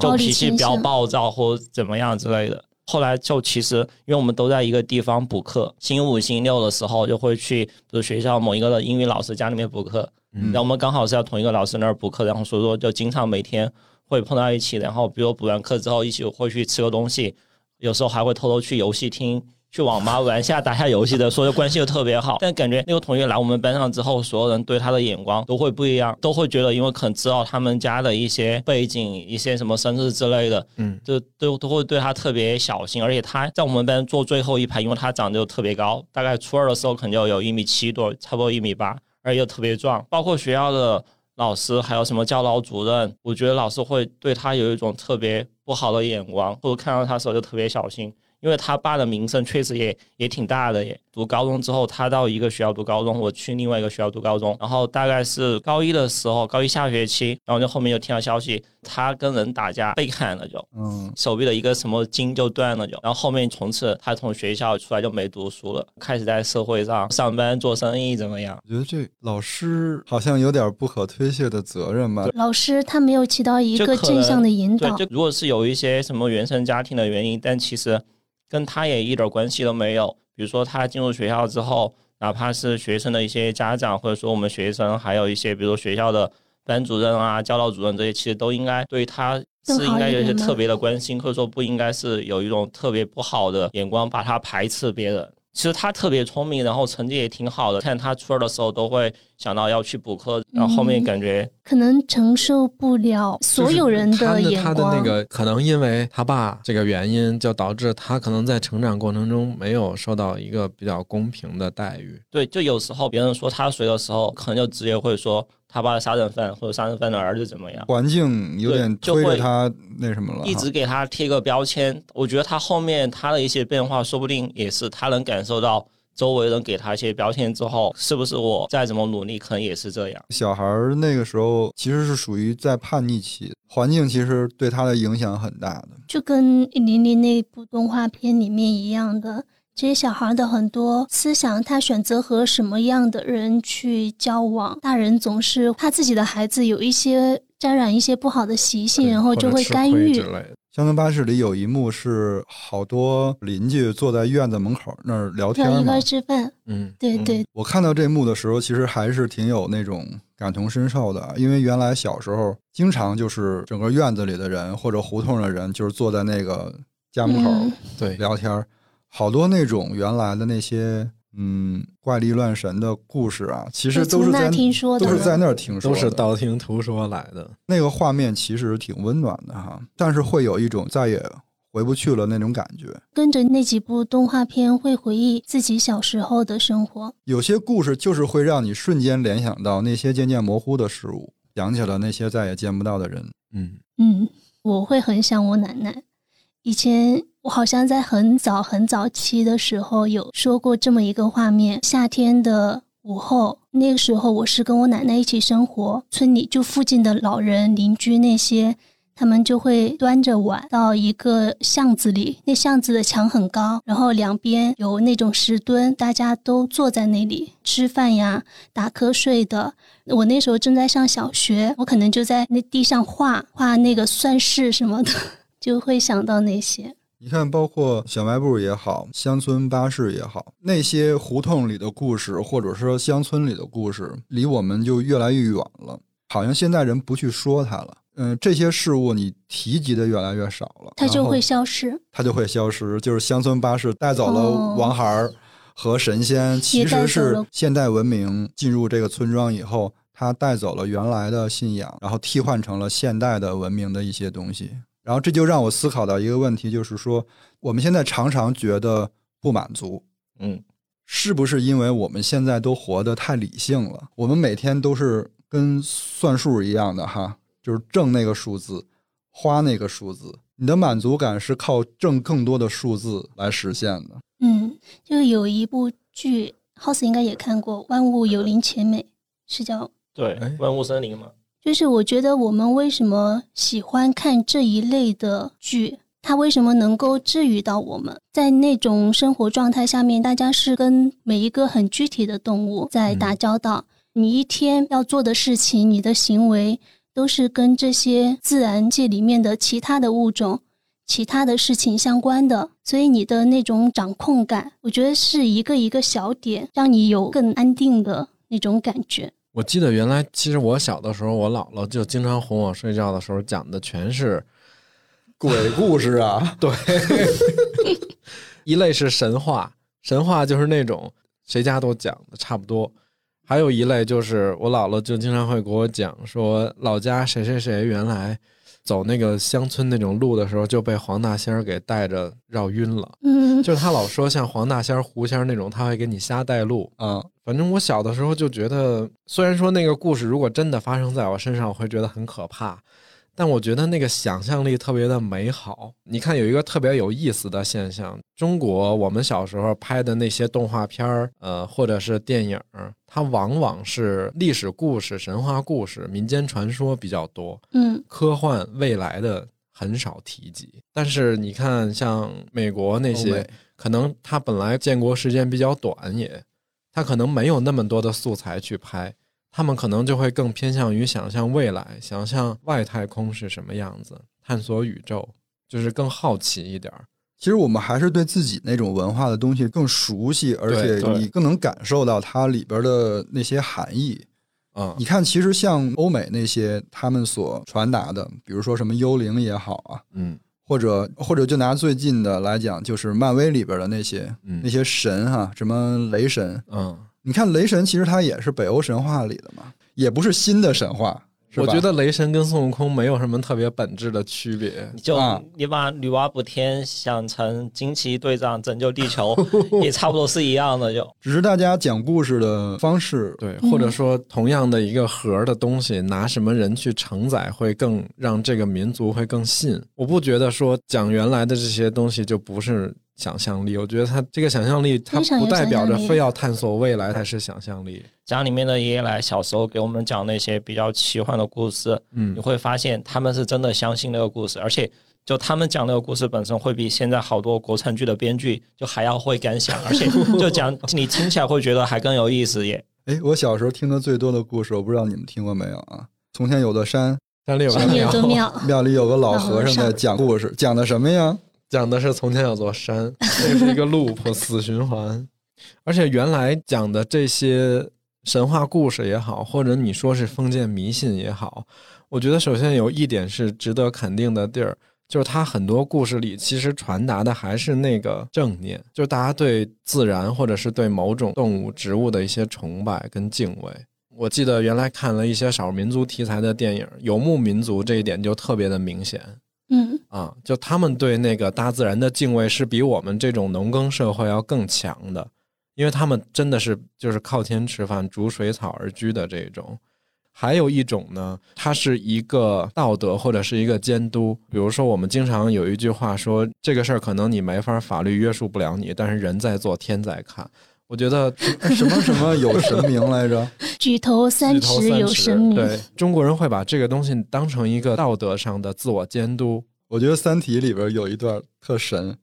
就脾气比较。暴躁或者怎么样之类的。后来就其实，因为我们都在一个地方补课，星期五、星期六的时候就会去，比如学校某一个的英语老师家里面补课，嗯然后我们刚好是在同一个老师那儿补课，然后所以说就经常每天会碰到一起，然后比如补完课之后一起会去吃个东西，有时候还会偷偷去游戏厅。去网吧玩一下、打下游戏的，所以关系就特别好。但感觉那个同学来我们班上之后，所有人对他的眼光都会不一样，都会觉得因为可能知道他们家的一些背景、一些什么生日之类的，嗯，就都都会对他特别小心。而且他在我们班坐最后一排，因为他长得又特别高，大概初二的时候可能就有一米七多，差不多一米八，而且又特别壮。包括学校的老师，还有什么教导主任，我觉得老师会对他有一种特别不好的眼光，或者看到他的时候就特别小心。因为他爸的名声确实也也挺大的耶。读高中之后，他到一个学校读高中，我去另外一个学校读高中。然后大概是高一的时候，高一下学期，然后就后面就听到消息，他跟人打架被砍了就，嗯，手臂的一个什么筋就断了就。然后后面从此他从学校出来就没读书了，开始在社会上上班做生意怎么样？我觉得这老师好像有点不可推卸的责任吧。老师他没有起到一个正向的引对，导就，如果是有一些什么原生家庭的原因，但其实跟他也一点关系都没有。比如说他进入学校之后，哪怕是学生的一些家长，或者说我们学生，还有一些比如说学校的班主任啊、教导主任这些，其实都应该对他是应该有一些特别的关心，或者说不应该是有一种特别不好的眼光把他排斥别人。其实他特别聪明，然后成绩也挺好的。看他初二的时候都会想到要去补课，然后后面嗯感觉可能承受不了所有人的眼光。他的那个可能因为他爸这个原因，就导致他可能在成长过程中没有受到一个比较公平的待遇。对，就有时候别人说他谁的时候，可能就直接会说他爸的杀人犯或者杀人犯的儿子怎么样，环境有点就会推着他那什么了，一直给他贴个标签。我觉得他后面他的一些变化，说不定也是他能感受到周围人给他一些标签之后，是不是我再怎么努力，可能也是这样。小孩儿那个时候其实是属于在叛逆期，环境其实对他的影响很大的。就跟零零那部动画片里面一样的，这些小孩的很多思想，他选择和什么样的人去交往，大人总是怕自己的孩子有一些沾染一些不好的习性，然后就会干预之。类的。乡村巴士里有一幕是好多邻居坐在院子门口那儿聊天一块，吃饭，嗯，对对，我看到这幕的时候，其实还是挺有那种感同身受的，因为原来小时候经常就是整个院子里的人或者胡同的人，就是坐在那个家门口嗯。对，聊天儿，好多那种原来的那些嗯怪力乱神的故事啊，其实都是在听说的都是在那儿听说的，都是道听途说来的。那个画面其实挺温暖的哈，但是会有一种再也回不去了那种感觉。跟着那几部动画片会回忆自己小时候的生活。有些故事就是会让你瞬间联想到那些渐渐模糊的事物，想起了那些再也见不到的人。嗯，嗯，我会很想我奶奶。以前我好像在很早很早期的时候有说过这么一个画面：夏天的午后，那个时候我是跟我奶奶一起生活，村里就附近的老人邻居那些，他们就会端着碗到一个巷子里，那巷子的墙很高，然后两边有那种石墩，大家都坐在那里吃饭呀、打瞌睡的。我那时候正在上小学，我可能就在那地上画画那个算式什么的，就会想到那些。你看，包括小卖部也好，乡村巴士也好，那些胡同里的故事，或者说乡村里的故事，离我们就越来越远了。好像现在人不去说它了。嗯、这些事物你提及的越来越少了，它就会消失。它就会消失。就是乡村巴士带走了哦王孩儿和神仙，其实是现代文明进入这个村庄以后，它带走了原来的信仰，然后替换成了现代的文明的一些东西。然后这就让我思考到一个问题，就是说我们现在常常觉得不满足，嗯，是不是因为我们现在都活得太理性了？我们每天都是跟算数一样的哈，就是挣那个数字，花那个数字，你的满足感是靠挣更多的数字来实现的。嗯，就有一部剧，House 应该也看过，《万物有灵且美》，是叫。对哎，万物森林嘛。就是我觉得我们为什么喜欢看这一类的剧，它为什么能够治愈到我们？在那种生活状态下面，大家是跟每一个很具体的动物在打交道，你一天要做的事情，你的行为都是跟这些自然界里面的其他的物种、其他的事情相关的，所以你的那种掌控感，我觉得是一个一个小点，让你有更安定的那种感觉。我记得原来，其实我小的时候，我姥姥就经常哄我睡觉的时候讲的全是鬼故事啊，对，一类是神话，神话就是那种谁家都讲的差不多；还有一类就是我姥姥就经常会给我讲说，老家谁谁谁原来走那个乡村那种路的时候就被黄大仙儿给带着绕晕了。嗯，就是他老说像黄大仙儿、狐仙儿那种，他会给你瞎带路。啊，反正我小的时候就觉得，虽然说那个故事如果真的发生在我身上，我会觉得很可怕，但我觉得那个想象力特别的美好。你看，有一个特别有意思的现象，中国我们小时候拍的那些动画片儿，呃，或者是电影儿，它往往是历史故事、神话故事、民间传说比较多，嗯科幻未来的很少提及。但是你看，像美国那些，可能它本来建国时间比较短也，它可能没有那么多的素材去拍，他们可能就会更偏向于想象未来，想象外太空是什么样子，探索宇宙，就是更好奇一点儿。其实我们还是对自己那种文化的东西更熟悉，而且你更能感受到它里边的那些含义。啊、你看，其实像欧美那些他们所传达的，比如说什么幽灵也好啊，嗯或者或者就拿最近的来讲，就是漫威里边的那些、嗯那些神哈、什么雷神。嗯，你看雷神，其实他也是北欧神话里的嘛，也不是新的神话。我觉得雷神跟孙悟空没有什么特别本质的区别。你就、啊你把女娲补天想成惊奇队长拯救地球，也差不多是一样的就。只是大家讲故事的方式对，或者说同样的一个盒儿的东西，拿什么人去承载，会更让这个民族会更信。我不觉得说讲原来的这些东西就不是想象力，我觉得他这个想象力，它非常有不代表着非要探索未来才是想象力。家里面的爷爷奶小时候给我们讲那些比较奇幻的故事，嗯你会发现他们是真的相信那个故事，而且就他们讲那个故事本身会比现在好多国产剧的编剧就还要会敢想，而且就讲你听起来会觉得还更有意思耶。哎，我小时候听的最多的故事，我不知道你们听过没有啊？从前有座山，山里有个山里有庙庙，里有个老和尚在讲故事，讲的什么呀？讲的是从前有座山，这是一个 loop 死循环。而且原来讲的这些神话故事也好，或者你说是封建迷信也好，我觉得首先有一点是值得肯定的地儿，就是它很多故事里其实传达的还是那个正念，就是大家对自然或者是对某种动物、植物的一些崇拜跟敬畏。我记得原来看了一些少数民族题材的电影，游牧民族这一点就特别的明显。嗯啊，就他们对那个大自然的敬畏是比我们这种农耕社会要更强的，因为他们真的是就是靠天吃饭、逐水草而居的这种。还有一种呢，它是一个道德或者是一个监督。比如说，我们经常有一句话说，这个事儿可能你没法法律约束不了你，但是人在做，天在看。我觉得哎什么什么有神明来着？举头三尺有神明。对中国人会把这个东西当成一个道德上的自我监督。我觉得《三体》里边有一段特神，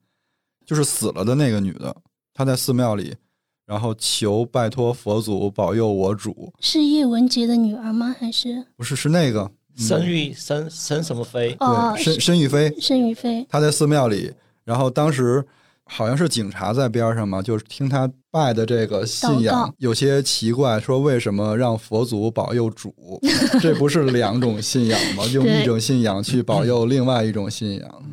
就是死了的那个女的，她在寺庙里，然后求拜托佛祖保佑我主，是叶文洁的女儿吗？还是不是是那个嗯生育生生什么飞？哦对申申玉飞，申玉飞？她在寺庙里，然后当时好像是警察在边上嘛，就是听他拜的这个信仰有些奇怪，说为什么让佛祖保佑主？这不是两种信仰吗？用一种信仰去保佑另外一种信仰。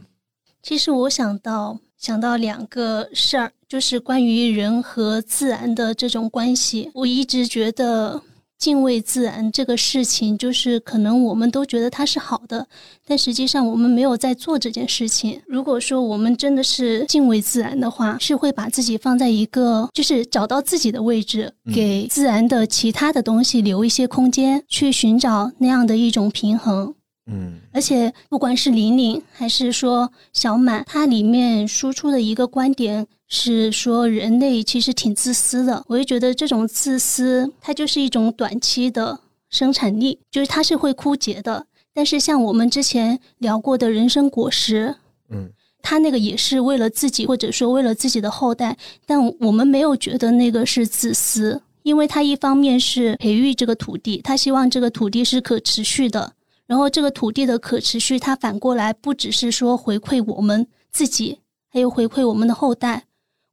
其实我想到想到两个事儿，就是关于人和自然的这种关系。我一直觉得敬畏自然这个事情，就是可能我们都觉得它是好的，但实际上我们没有在做这件事情。如果说我们真的是敬畏自然的话，是会把自己放在一个就是找到自己的位置，嗯给自然的其他的东西留一些空间，去寻找那样的一种平衡。嗯而且不管是玲玲还是说小满，它里面输出的一个观点是说人类其实挺自私的。我就觉得这种自私，它就是一种短期的生产力，就是它是会枯竭的。但是像我们之前聊过的人参果实，嗯他那个也是为了自己，或者说为了自己的后代，但我们没有觉得那个是自私，因为他一方面是培育这个土地，他希望这个土地是可持续的，然后这个土地的可持续，它反过来不只是说回馈我们自己，还有回馈我们的后代。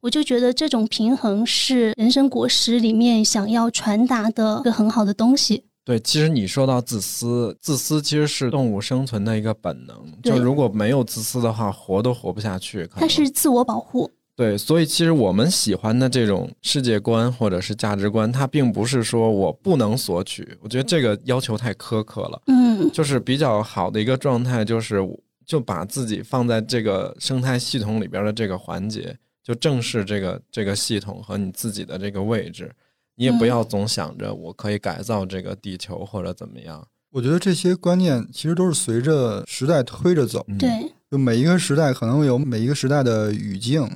我就觉得这种平衡是人生果实里面想要传达的一个很好的东西。对，其实你说到自私，自私其实是动物生存的一个本能。就如果没有自私的话，活都活不下去。它是自我保护。对，所以其实我们喜欢的这种世界观或者是价值观，它并不是说我不能索取，我觉得这个要求太苛刻了。嗯，就是比较好的一个状态，就是就把自己放在这个生态系统里边的这个环节，就正视这个这个系统和你自己的这个位置。你也不嗯要总想着我可以改造这个地球或者怎么样。我觉得这些观念其实都是随着时代推着走，嗯，对，就每一个时代可能有每一个时代的语境，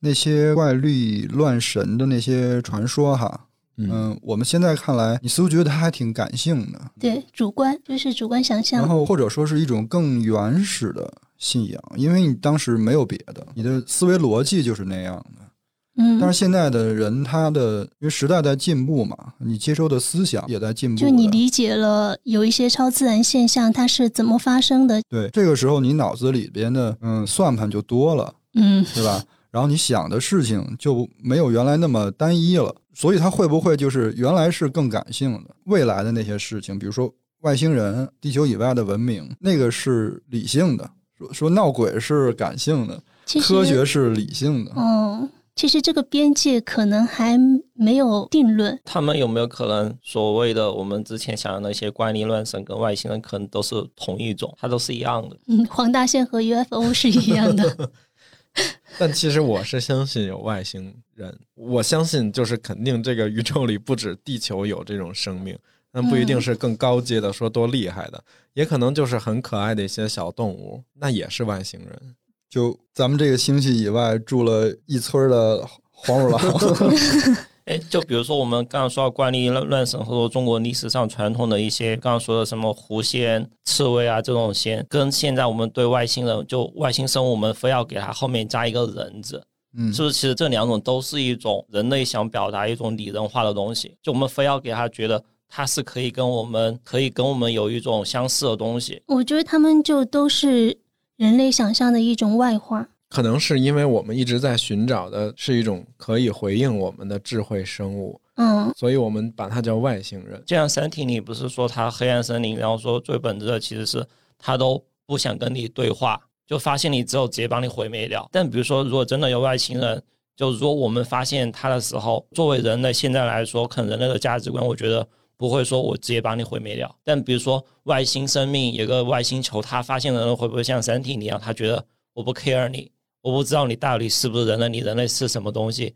那些怪力乱神的那些传说哈，嗯嗯，我们现在看来，你似乎觉得它还挺感性的，对，主观就是主观想象。然后或者说是一种更原始的信仰，因为你当时没有别的，你的思维逻辑就是那样的。嗯，但是现在的人，他的因为时代在进步嘛，你接收的思想也在进步。就你理解了有一些超自然现象它是怎么发生的，对这个时候，你脑子里边的嗯算盘就多了，嗯，对吧？然后你想的事情就没有原来那么单一了，所以它会不会就是原来是更感性的，未来的那些事情，比如说外星人、地球以外的文明，那个是理性的，说说闹鬼是感性的，科学是理性的。嗯，其实这个边界可能还没有定论。他们有没有可能所谓的我们之前想的那些怪力乱神跟外星人，可能都是同一种，它都是一样的。嗯，黄大仙和 UFO 是一样的。但其实我是相信有外星人，我相信就是肯定这个宇宙里不止地球有这种生命，但不一定是更高阶的，说多厉害的，也可能就是很可爱的一些小动物，那也是外星人。就咱们这个星系以外住了一村的黄鼠狼，哎，就比如说我们刚刚说到惯例乱乱神，或者说中国历史上传统的一些，刚刚说的什么狐仙、刺猬啊这种仙，跟现在我们对外星人就外星生物，我们非要给它后面加一个人字，嗯，是不是？其实这两种都是一种人类想表达一种拟人化的东西，就我们非要给他觉得它是可以跟我们可以跟我们有一种相似的东西。我觉得他们就都是人类想象的一种外化。可能是因为我们一直在寻找的是一种可以回应我们的智慧生物，嗯，所以我们把它叫外星人。就像《三体》里不是说它黑暗森林，然后说最本质的其实是它都不想跟你对话，就发现你之后直接把你毁灭掉。但比如说，如果真的有外星人，就如果我们发现它的时候，作为人类现在来说，可能人类的价值观，我觉得不会说我直接把你毁灭掉。但比如说外星生命有个外星球，他发现人类会不会像《三体》一样，他觉得我不 care 你，我不知道你到底是不是人类，你人类是什么东西，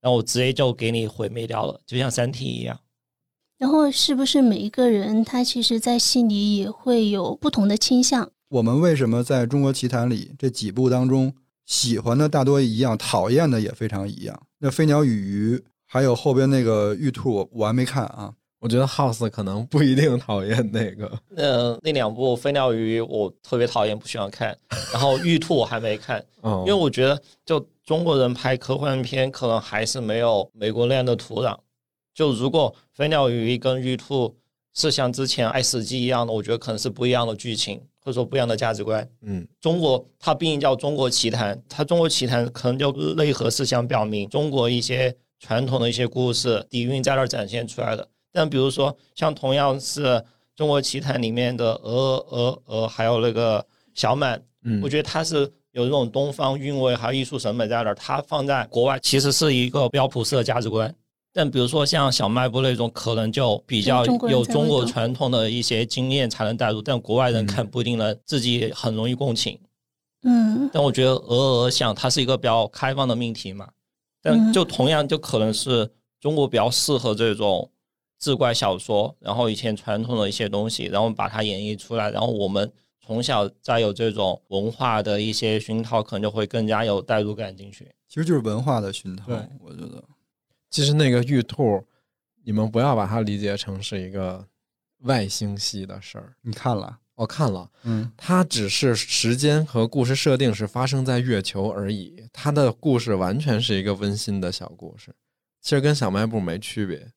然后我直接就给你毁灭掉了，就像《三体》一样。然后是不是每一个人他其实在心里也会有不同的倾向？我们为什么在中国奇谭里这几部当中，喜欢的大多一样，讨厌的也非常一样？那飞鸟与鱼，还有后边那个玉兔，我还没看啊。我觉得 House 可能不一定讨厌那个，那那两部《飞鸟鱼》我特别讨厌，不喜欢看。然后《玉兔》我还没看，哦，因为我觉得就中国人拍科幻片，可能还是没有美国那样的土壤。就如果《飞鸟鱼》跟《玉兔》是像之前《爱死机》一样的，我觉得可能是不一样的剧情，或者说不一样的价值观。嗯，中国它毕竟叫中国奇谭，它中国奇谭可能就内核是想表明中国一些传统的一些故事底蕴在那儿展现出来的。但比如说像同样是中国奇谭里面的鹅鹅鹅，还有那个小满，嗯我觉得它是有这种东方韵味，还有艺术审美在那儿。它放在国外其实是一个标普式的价值观。但比如说像小卖部那种，可能就比较有中国传统的一些经验才能带入，但国外人嗯看不一定能自己很容易共情。嗯但我觉得鹅鹅想它是一个比较开放的命题嘛，但嗯就同样就可能是中国比较适合这种志怪小说，然后以前传统的一些东西，然后把它演绎出来，然后我们从小再有这种文化的一些熏陶，可能就会更加有代入感进去。其实就是文化的熏陶对，我觉得。其实那个玉兔，你们不要把它理解成是一个外星系的事儿。你看了？我看了，嗯，它只是时间和故事设定是发生在月球而已，它的故事完全是一个温馨的小故事，其实跟小卖部没区别，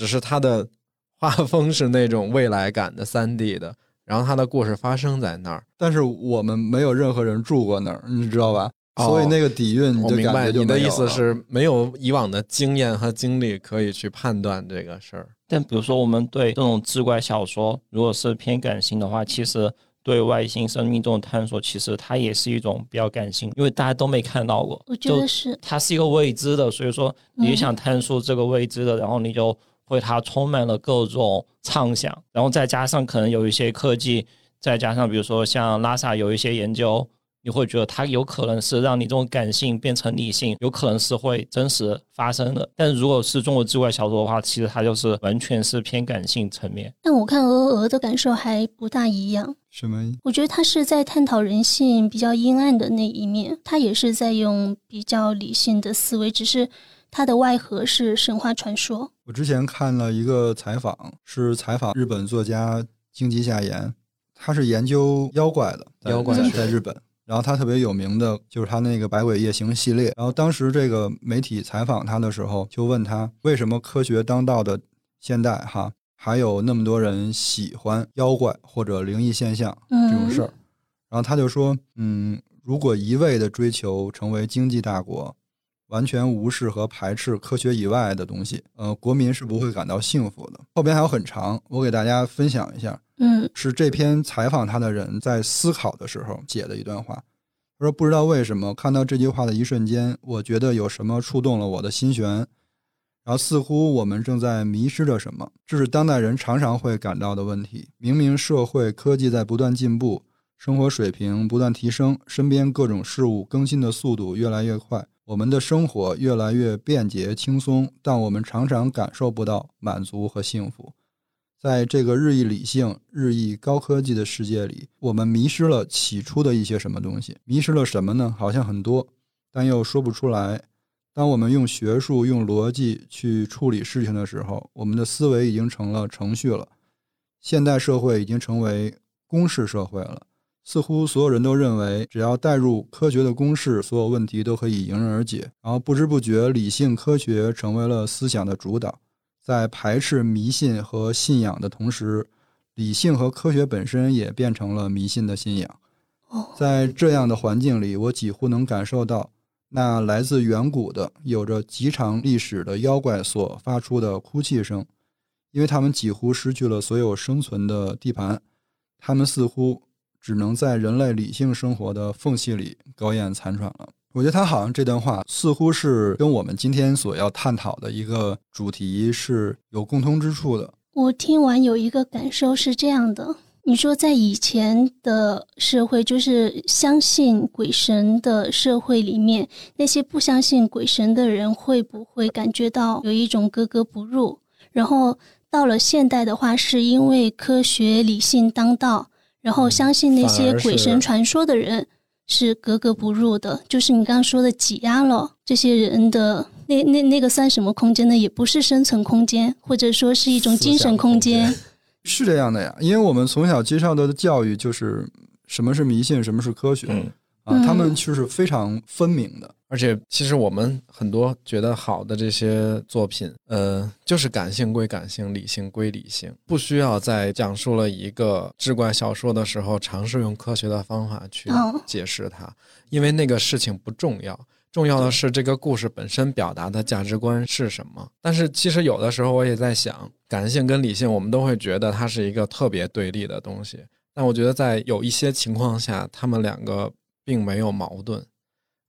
只是它的 画风是那种未来感的三 D 的，然后它的故事发生在那儿。但是我们没有任何人住过那儿，你知道吧？哦所以那个底蕴你我明白就感觉就你的意思是没有以往的经验和经历可以去判断这个事儿。但比如说，我们对这种志怪小说，如果是偏感性的话，其实对外星生命这种探索，其实它也是一种比较感性，因为大家都没看到过，我觉就得是，它是一个未知的，所以说你想探索这个未知的，然后你就会它充满了各种畅想，然后再加上可能有一些科技，再加上比如说像拉萨有一些研究。你会觉得它有可能是让你这种感性变成理性，有可能是会真实发生的。但如果是中国志怪小说的话，其实它就是完全是偏感性层面。但我看鹅鹅的感受还不大一样。什么？我觉得他是在探讨人性比较阴暗的那一面，他也是在用比较理性的思维，只是它的外核是神话传说。我之前看了一个采访，是采访日本作家经济夏言，他是研究妖怪的，妖怪学在日本。然后他特别有名的就是他那个《百鬼夜行》系列。然后当时这个媒体采访他的时候，就问他为什么科学当道的现代哈还有那么多人喜欢妖怪或者灵异现象这种事儿。然后他就说，嗯，如果一味的追求成为经济大国，完全无视和排斥科学以外的东西，呃，国民是不会感到幸福的。后边还有很长，我给大家分享一下。嗯是这篇采访他的人在思考的时候写的一段话。他说：“不知道为什么，看到这句话的一瞬间，我觉得有什么触动了我的心弦，然后似乎我们正在迷失着什么。这是当代人常常会感到的问题。明明社会科技在不断进步，生活水平不断提升，身边各种事物更新的速度越来越快，我们的生活越来越便捷轻松，但我们常常感受不到满足和幸福。”在这个日益理性、日益高科技的世界里，我们迷失了起初的一些什么东西。迷失了什么呢？好像很多，但又说不出来。当我们用学术、用逻辑去处理事情的时候，我们的思维已经成了程序了。现代社会已经成为公式社会了，似乎所有人都认为，只要带入科学的公式，所有问题都可以迎刃而解。然后不知不觉，理性科学成为了思想的主导。在排斥迷信和信仰的同时，理性和科学本身也变成了迷信的信仰。哦，在这样的环境里，我几乎能感受到那来自远古的、有着极长历史的妖怪所发出的哭泣声，因为他们几乎失去了所有生存的地盘，他们似乎只能在人类理性生活的缝隙里苟延残喘了。我觉得他好像这段话似乎是跟我们今天所要探讨的一个主题是有共通之处的。我听完有一个感受是这样的：你说在以前的社会，就是相信鬼神的社会里面，那些不相信鬼神的人会不会感觉到有一种格格不入？然后到了现代的话，是因为科学理性当道，然后相信那些鬼神传说的人。是格格不入的，就是你刚刚说的挤压了这些人的那那那个算什么空间呢？也不是生存空间，或者说是一种精神空间。是这样的呀，因为我们从小接受到的教育就是什么是迷信，什么是科学、嗯啊，他们其实是非常分明的。而且，其实我们很多觉得好的这些作品，呃，就是感性归感性，理性归理性，不需要在讲述了一个志怪小说的时候，尝试用科学的方法去哦解释它，因为那个事情不重要。重要的是这个故事本身表达的价值观是什么。但是其实有的时候我也在想，感性跟理性，我们都会觉得它是一个特别对立的东西。但我觉得在有一些情况下，他们两个并没有矛盾。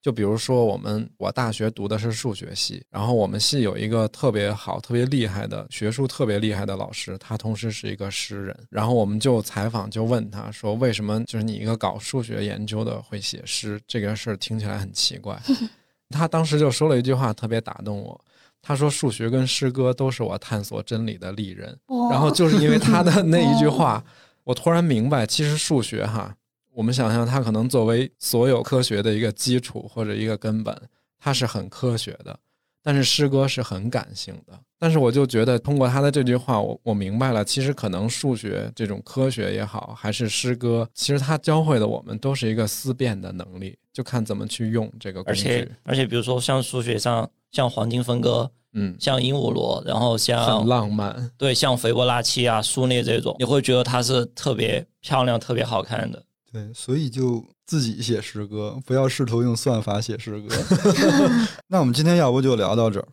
就比如说，我们我大学读的是数学系，然后我们系有一个特别好、特别厉害的学术特别厉害的老师，他同时是一个诗人。然后我们就采访，就问他说：“为什么就是你一个搞数学研究的会写诗？这个事儿听起来很奇怪。”他当时就说了一句话，特别打动我。他说数学跟诗歌都是我探索真理的利刃。然后就是因为他的 那一句话，我突然明白，其实数学哈，我们想象它可能作为所有科学的一个基础或者一个根本，它是很科学的。但是诗歌是很感性的。但是我就觉得通过他的这句话，我我明白了，其实可能数学这种科学也好，还是诗歌，其实它教会的我们都是一个思辨的能力，就看怎么去用这个工而且具。而且比如说像数学上，像黄金分割，嗯，像鹦鹉螺，然后像很浪漫。对像斐波那契啊、苏列这种，你会觉得它是特别漂亮、特别好看的。对，所以就自己写诗歌，不要试图用算法写诗歌。那我们今天要不就聊到这儿。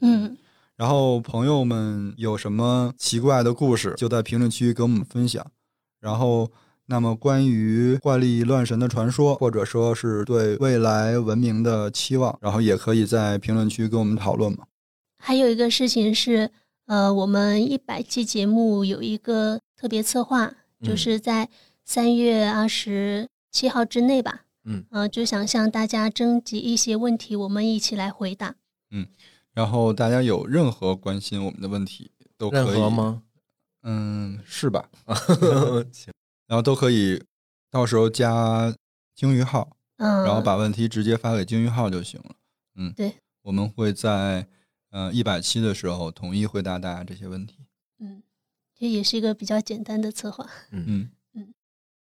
嗯，然后朋友们有什么奇怪的故事，就在评论区跟我们分享。然后，那么关于怪力乱神的传说，或者说是对未来文明的期望，然后也可以在评论区跟我们讨论嘛。还有一个事情是，呃，我们一百期节目有一个特别策划，就嗯是在三月二十七号之内吧。嗯呃，就想向大家征集一些问题，我们一起来回答。嗯然后大家有任何关心我们的问题，都可以。任何？吗？嗯，是吧？行然后都可以，到时候加鲸鱼号，嗯，然后把问题直接发给鲸鱼号就行了。嗯，对，我们会在呃一百期的时候统一回答大家这些问题。嗯，这也是一个比较简单的策划。嗯嗯，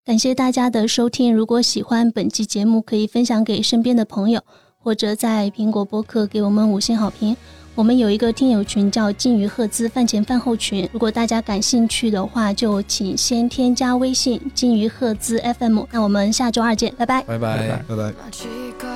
感谢大家的收听。如果喜欢本期节目，可以分享给身边的朋友，或者在苹果播客给我们五星好评。我们有一个听友群叫“金鱼赫兹饭前饭后群”，如果大家感兴趣的话，就请先添加微信“金鱼赫兹 FM”。那我们下周二见，拜拜。拜拜。拜拜。街角